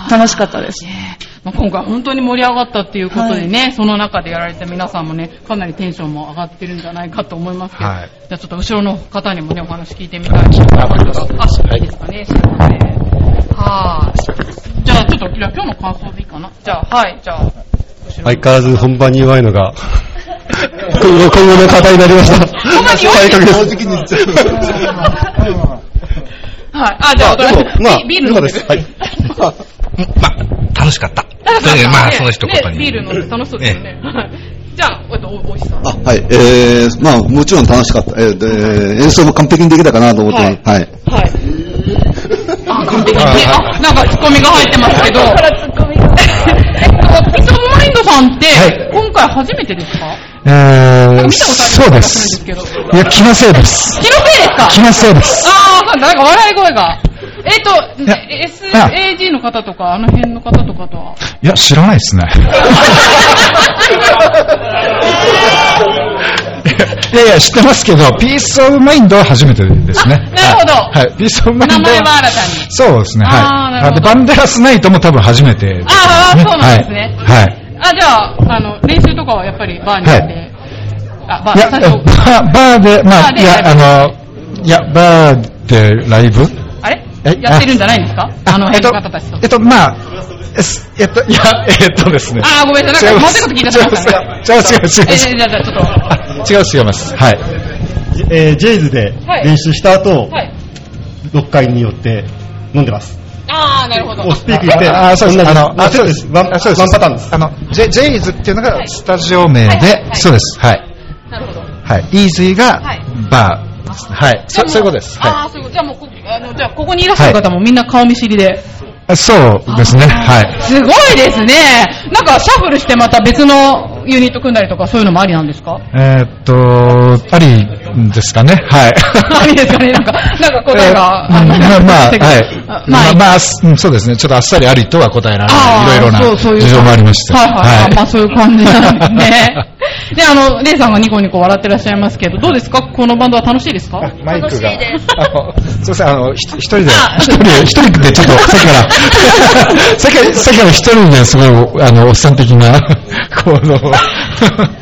楽しかったです。まあ、今回本当に盛り上がったっていうことでね、その中でやられた皆さんもね、かなりテンションも上がってるんじゃないかと思いますけど、はいじゃあちょっと後ろの方にもね、お話聞いてみたいと思います。あ、いいですかね、すいません。はい。じゃあちょっと、じゃあ今日の感想でいいかな。じゃあ、はい、じゃあ、相変わらず本番に弱いのが、今後、の課題になりました。本番に弱いです正直に言っちはい。あ、じゃあ、でもまあビビール飲んでる。はい。まあ、楽しかった。まあ、その一言に。ねビール飲んで楽しそうですよね。はいじゃあ、えっと、おおいしさん。あはい、えー、まあ、もちろん楽しかった。えーで演奏も完璧にできたかなと思ってます。はい。はい。あ、完璧にね。あ、なんかツッコミが入ってますけど。えっと、ピソマインドさんって、今回初めてですか？えー、見たことあるそうです。気のせいです。気のせいですか？気のせいです。ああ、なんか笑い声が。えっと、あ SAG の方とか、あの辺の方とかとは？いや、知らないですね。いやいや、知ってますけど、ピースオブマインドは初めてですね。なるほど。はい、はいピースオブマインド名前は新たに。そうですね、は。ないあで、バンデラスナイトも多分初めてね。ああ、そうなんですね。はい。はい。あ、じゃあ、あの、練習とかはやっぱりバーに行って、あ、バー、いや、バーで、まあ、いや、あの、いや、バーでライブ？あれ？えやってるんじゃないんですか？あの辺の方たちと。えっと、まあ、えすえっと、いや、えっとですね。あーごめんなさいなんかもうちょっと聞いてしまったね違う、違う、違う。え、じゃあちょっと。違う、違います。はい。えージェイズで練習した後、はい。6回によって飲んでます。ああ、なるほど。おスピーク言って、あ、そうです。あの、ワンセットです。ワンあそうですワンパターンです。あの、ジェジェイズっていうのがスタジオ名で、そうです。はい。なるほど。はい。イーズイがはいバー。はい。そそういうことです。はああ、そういうこと。じゃあもうこ、あの、じゃあ、ここにいらっしゃる方もみんな顔見知りで。い。そうですね。はい。すごいですね。なんか、シャッフルしてまた別のユニット組んだりとか、そういうのもありなんですか？えーっと、ありですかね。はい。ありですかねなんか、なんか答えが、あのまあ、まあ、はい。ままああ、まあ、うんそうですね。ちょっとあっさりありとは答えられあーない。いろいろそうそういうな事情もありまして。はいはいはい。まあそういう感じなんですね。で、あの、レイさんがニコニコ笑ってらっしゃいますけど、どうですか？このバンドは楽しいですか？マイクが。あの、すいません、あの、ひ一人で、一人で、一人でちょっと、さっきから、さっきから、さっきから一人ですごい、あの、おっさん的な、この、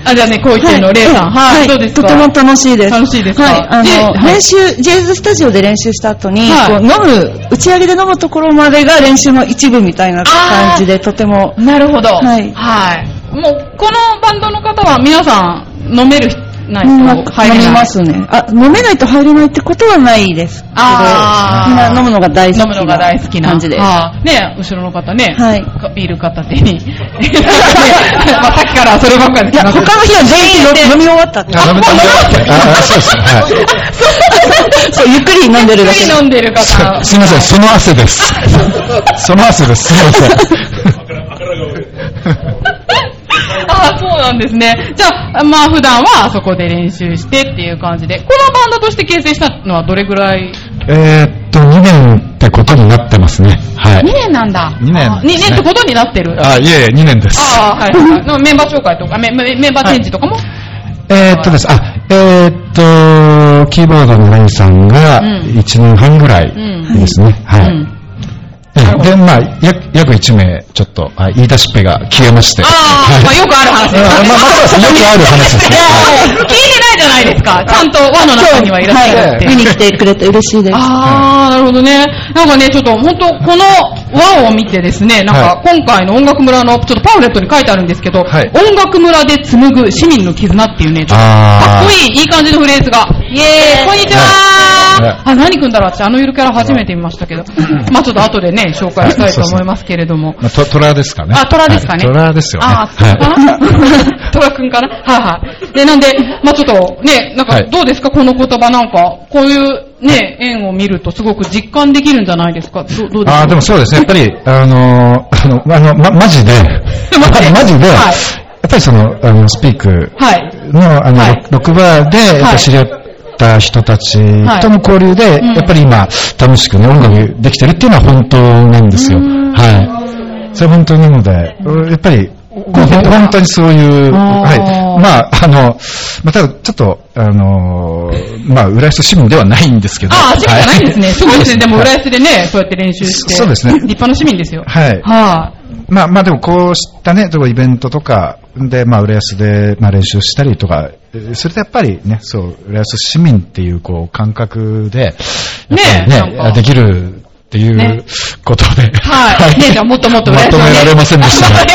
あ、じゃあね、こう言ってるの、レイさん。はい。どうですか？とても楽しいです。楽しいですか？はい。あの、練習、ジェイズスタジオで練習した後に、はいこう飲む、打ち上げで飲むところまでが練習の一部みたいな感じで、とても。なるほど。はい。はい。もう、このバンドの方は皆さん飲める人ないと入れない。飲みますね。あ、飲めないと入れないってことはないですけど、あーみんな飲むのが大好き飲むのが大好きな感じです。はあね後ろの方ね。はいかビール片手に。まあさっきからそればっかりですいや、他の日は全員飲み終わったって。あ、飲めたんだあ、そうです。はい。そう、ゆっくり飲んでるだけゆっくり飲んでる方。すいません、その汗です。その汗です。すいません。そうなんですね。じゃあ、まあ普段はあそこで練習してっていう感じで、このバンドとして結成したのはどれぐらい？えーっと、2年ってことになってますね。はい ?2。年なんだ。二年あ2年ってことになってる？あ、いえいえ、2年です。ああ、はいはい。メンバー紹介とか、メメメンバーチェンジとかも、えーっとです、あ、えーっと、キーボードのレイさんがうん1年半ぐらいですね。はい。うんえで、まあ、約約1名、ちょっと、はい言い出しっぺが消えまして。ああ、まあよくある話です。まあまあよくある話ですね聞いてないじゃないですか。ちゃんと輪の中にはいらっしゃるって。見に来てくれて嬉しいです。ああ、なるほどね。なんかね、ちょっと本当この輪を見てですね、なんか今回の音楽村のちょっとパンフレットに書いてあるんですけど、はい音楽村で紡ぐ市民の絆っていうね、ちょっとかっこいい、いい感じのフレーズが。イエーイこんにちははいあ、何くんだろう？私あのゆるキャラ初めて見ましたけど。まあちょっと後でね、紹介したいと思いますけれども。まあ、トトラですかね。あ、トラですかね。はいトラですよね。ああ、そうかはな トラくんかな？はいはい。で、なんで、まあちょっとね、なんかはいどうですか、この言葉なんか、こういうね、縁を見るとすごく実感できるんじゃないですか？どどうですか？ああ、でもそうですね。やっぱり、あのー、あの、あの、ま、マジで、マジで、ぱりその、あの、スピークはい。の、あの、はい6バーで、やっぱ知り合った人たちとの交流で、うんやっぱり今、楽しくね、音楽できてるっていうのは本当なんですよ。はい。それ本当なので、やっぱり、本当にそういう、はい。まあ、あの、まあ、ただちょっと、あのー、まあ、浦安市民ではないんですけど。ああ、市民じゃないんですね。はすごいですね。でも、はい浦安でね、そうやって練習して。そうですね立派な市民ですよ。はい。はまあまあでもこうしたね、イベントとかで、まあ浦安で、まあ練習したりとか、えーそれでやっぱりね、そう、浦安市民っていうこう感覚で、ねね、できるっていうねことで、はい。ね、じゃあもっともっとまとめられませんでした ね。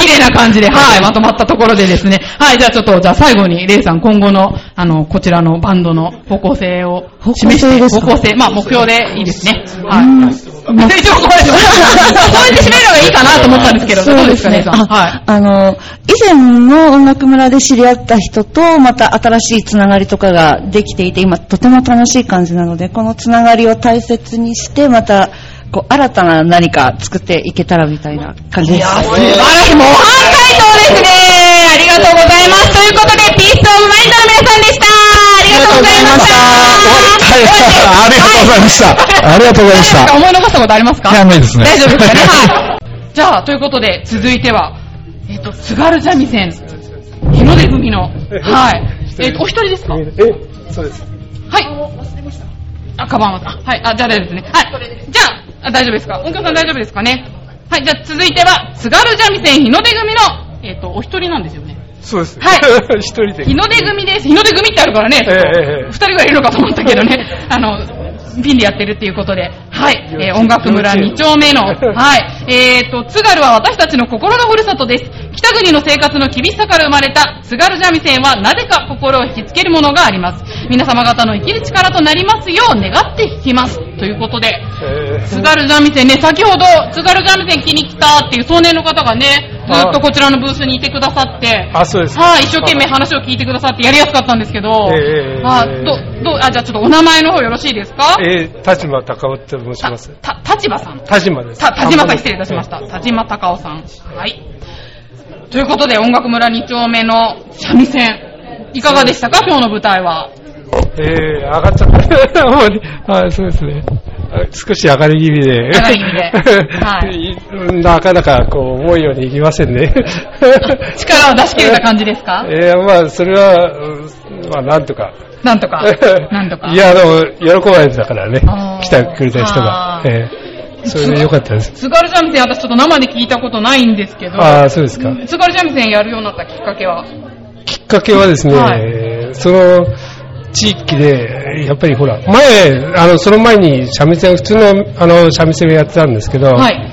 綺麗な感じで、はい、まとまったところでですね。はい、じゃあちょっと、じゃあ最後に、レイさん、今後の、あの、こちらのバンドの方向性を示して、方向性、まあ目標でいいですね。はい。一応これ、そうやって締めるのがいいかなと思ったんですけど、どうですか、レイさん。あはい。あの、以前の音楽村で知り合った人と、また新しいつながりとかができていて、今とても楽しい感じなので、このつながりを大切にして、また、こう、新たな何か作っていけたらみたいな感じです。素晴らしい。模範解答ですね。ありがとうございます。ということで、ピースオブマインドの皆さんでした。ありがとうございました。ありがとうございました。ありがとうございました。思い残したことありますか？いやないですね大丈夫ですかね。はい。じゃあ、ということで、続いては、えっ、と、津軽三味線、日の出組の、はい。えっ、と、お一人ですか？え、そうです。はい。あ、カバンは、あはい。あ、じゃあ大丈夫ですね。はい。じゃあ、あ大丈夫ですか？音響さん大丈夫ですかね？はい。じゃあ続いては、津軽三味線日の出組の、えっ、と、お一人なんですよね。そうです。はい。一人で。日の出組です。日の出組ってあるからね、ええええ。二人がいるのかと思ったけどね、あの、ピンでやってるっていうことで、はい、えー音楽村2丁目の、はい、えーと、津軽は私たちの心のふるさとです。北国の生活の厳しさから生まれた。津軽三味線はなぜか心を引きつけるものがあります。皆様方の生きる力となりますよう願って弾きます。ということで、津軽三味線ね、先ほど津軽三味線気に来たっていう少年の方がね、ずっとこちらのブースにいてくださって、あ、そうです。はい、一生懸命話を聞いてくださってやりやすかったんですけど、ええあど、ど、あ、じゃあちょっとお名前の方よろしいですか？えー、田島隆夫って申します。た、立場さん。田島です。た、田島さん失礼いたしました。田島隆夫さん。はい。ということで、音楽村2丁目の三味線、いかがでしたか？今日の舞台は。えー、上がっちゃった。はい、そうですね。あ少し上がり気味で。はい なかなかこう思うようにいきませんね。力を出し切れた感じですか？えー、まあ、それは、うんまあ、なんとか。なんとか。なんとか。いや、でも、喜ばれてたからね。来てくれた人がえー、それでよかったです。津軽三味線、私ちょっと生で聞いたことないんですけど、ああ、そうですか。津軽三味線やるようになったきっかけは？きっかけはですね、はその地域で、やっぱりほら、前、あの、その前に三味線、普通の、あの、三味線をやってたんですけど、はい。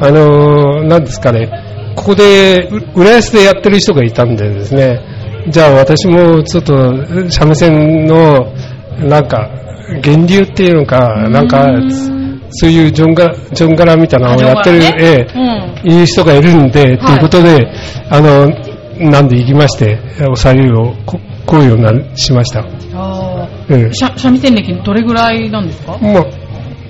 あの、なんですかね、ここで、う浦安でやってる人がいたんでですね、じゃあ私もちょっと、三味線の、なんか、源流っていうのか、なんか、そういうジョンガラ、ジョンガラみたいなのをやってる、ジョンガラえねえ、いう人がいるんで、とい。うことで、あの、なんで行きまして、おさゆをここうようになしました。あええー三三味線歴どれぐらいなんですか？まあ、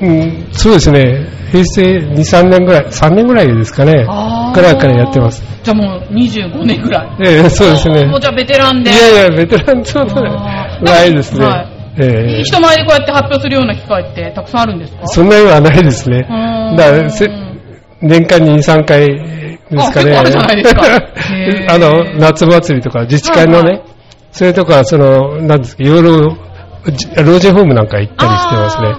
うん、そうですね、平成2、3年ぐらい、3年ぐらいですかね、あーぐらいからやってます。じゃあもう25年ぐらい。ええそうですね。もうじゃあベテランで。いやいや、ベテランそうだね。ないですね。はいええ人前でこうやって発表するような機会ってたくさんあるんですか？そんなにはないですね。だからせ年間に2、3回ですかね。ああるじゃないですか あの、夏祭りとか自治会のね、はいそれとか、その、なんですか、いろいろ、じ老人ホームなんか行ったりしてますね。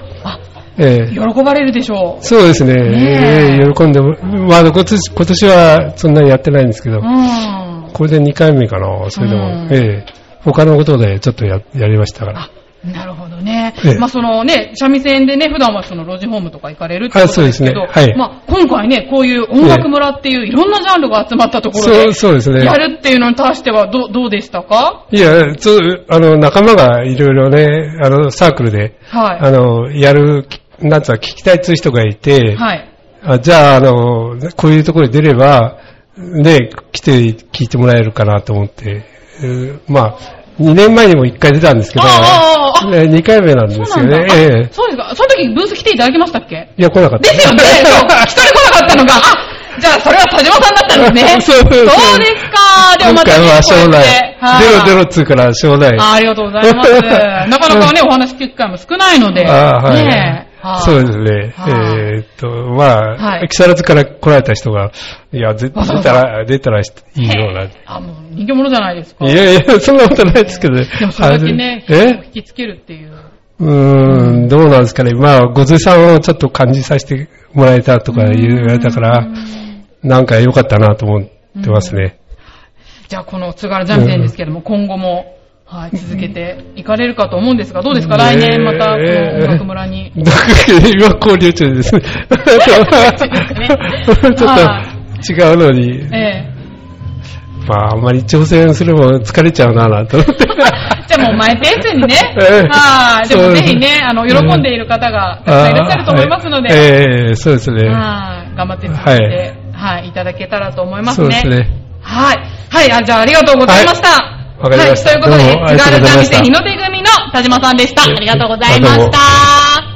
ええ喜ばれるでしょう。そうですね。ねえええ喜んでも、まあ、今年、今年はそんなにやってないんですけど、うん。これで2回目かな、それでも。うんええ他のことでちょっとややりましたから。なるほどね。ええ。まあそのね、三味線でね、普段はその老人ホームとか行かれるってことですけど、あそうですねはい。まあ今回ね、こういう音楽村っていういろんなジャンルが集まったところで、そうですね。やるっていうのに対してはどどうでしたか？いや、ちょあの、仲間がいろいろね、あの、サークルで、はい。あの、やる、なんつうか、聞きたいっていう人がいて、はい。あじゃあ、あの、こういうところに出れば、で、来て聞いてもらえるかなと思って、えーまあ、2年前にも1回出たんですけど、あああえ2回目なんですよね。ええあそうですか。その時ブース来ていただきましたっけ？いや、来なかった。ですよね。そう一人来なかったのが、あ、じゃあ、それは田島さんだったんですね。そうそうですか。でもまたね、今回は将来ゼロゼロっつうから将来。あありがとうございます。なかなかね、お話聞く機会も少ないので。ねえはいそうですね。えーっと、まあ、はい木更津から来られた人が、いや、ぜ出たら、出たらいいような。あ、もう人気者じゃないですか。いやいや、そんなことないですけどね。でもそれだけね、え？引きつけるっていう。うーん、どうなんですかね。まあ、ごずさんをちょっと感じさせてもらえたとか言われたから、なんか良かったなと思ってますね。じゃあ、この津軽三味線ですけども、今後も、はい、続けていかれるかと思うんですが、どうですか、来年また、この音楽村に。今交流中です ね。ちょっと違うのに、ええ。まあ、あんまり挑戦するも疲れちゃうなぁと思って。じゃあもうマイペースにね。ええはい。でもぜひね、あの、喜んでいる方がたくさんいらっしゃると思いますので。ええそうですね。はい。頑張って続けて、はい、いただけたらと思いますね。そうですね。はい。はい、あじゃあありがとうございました。わかりましたはい、ということで、津軽三味線日の出組の田島さんでした。ありがとうございました。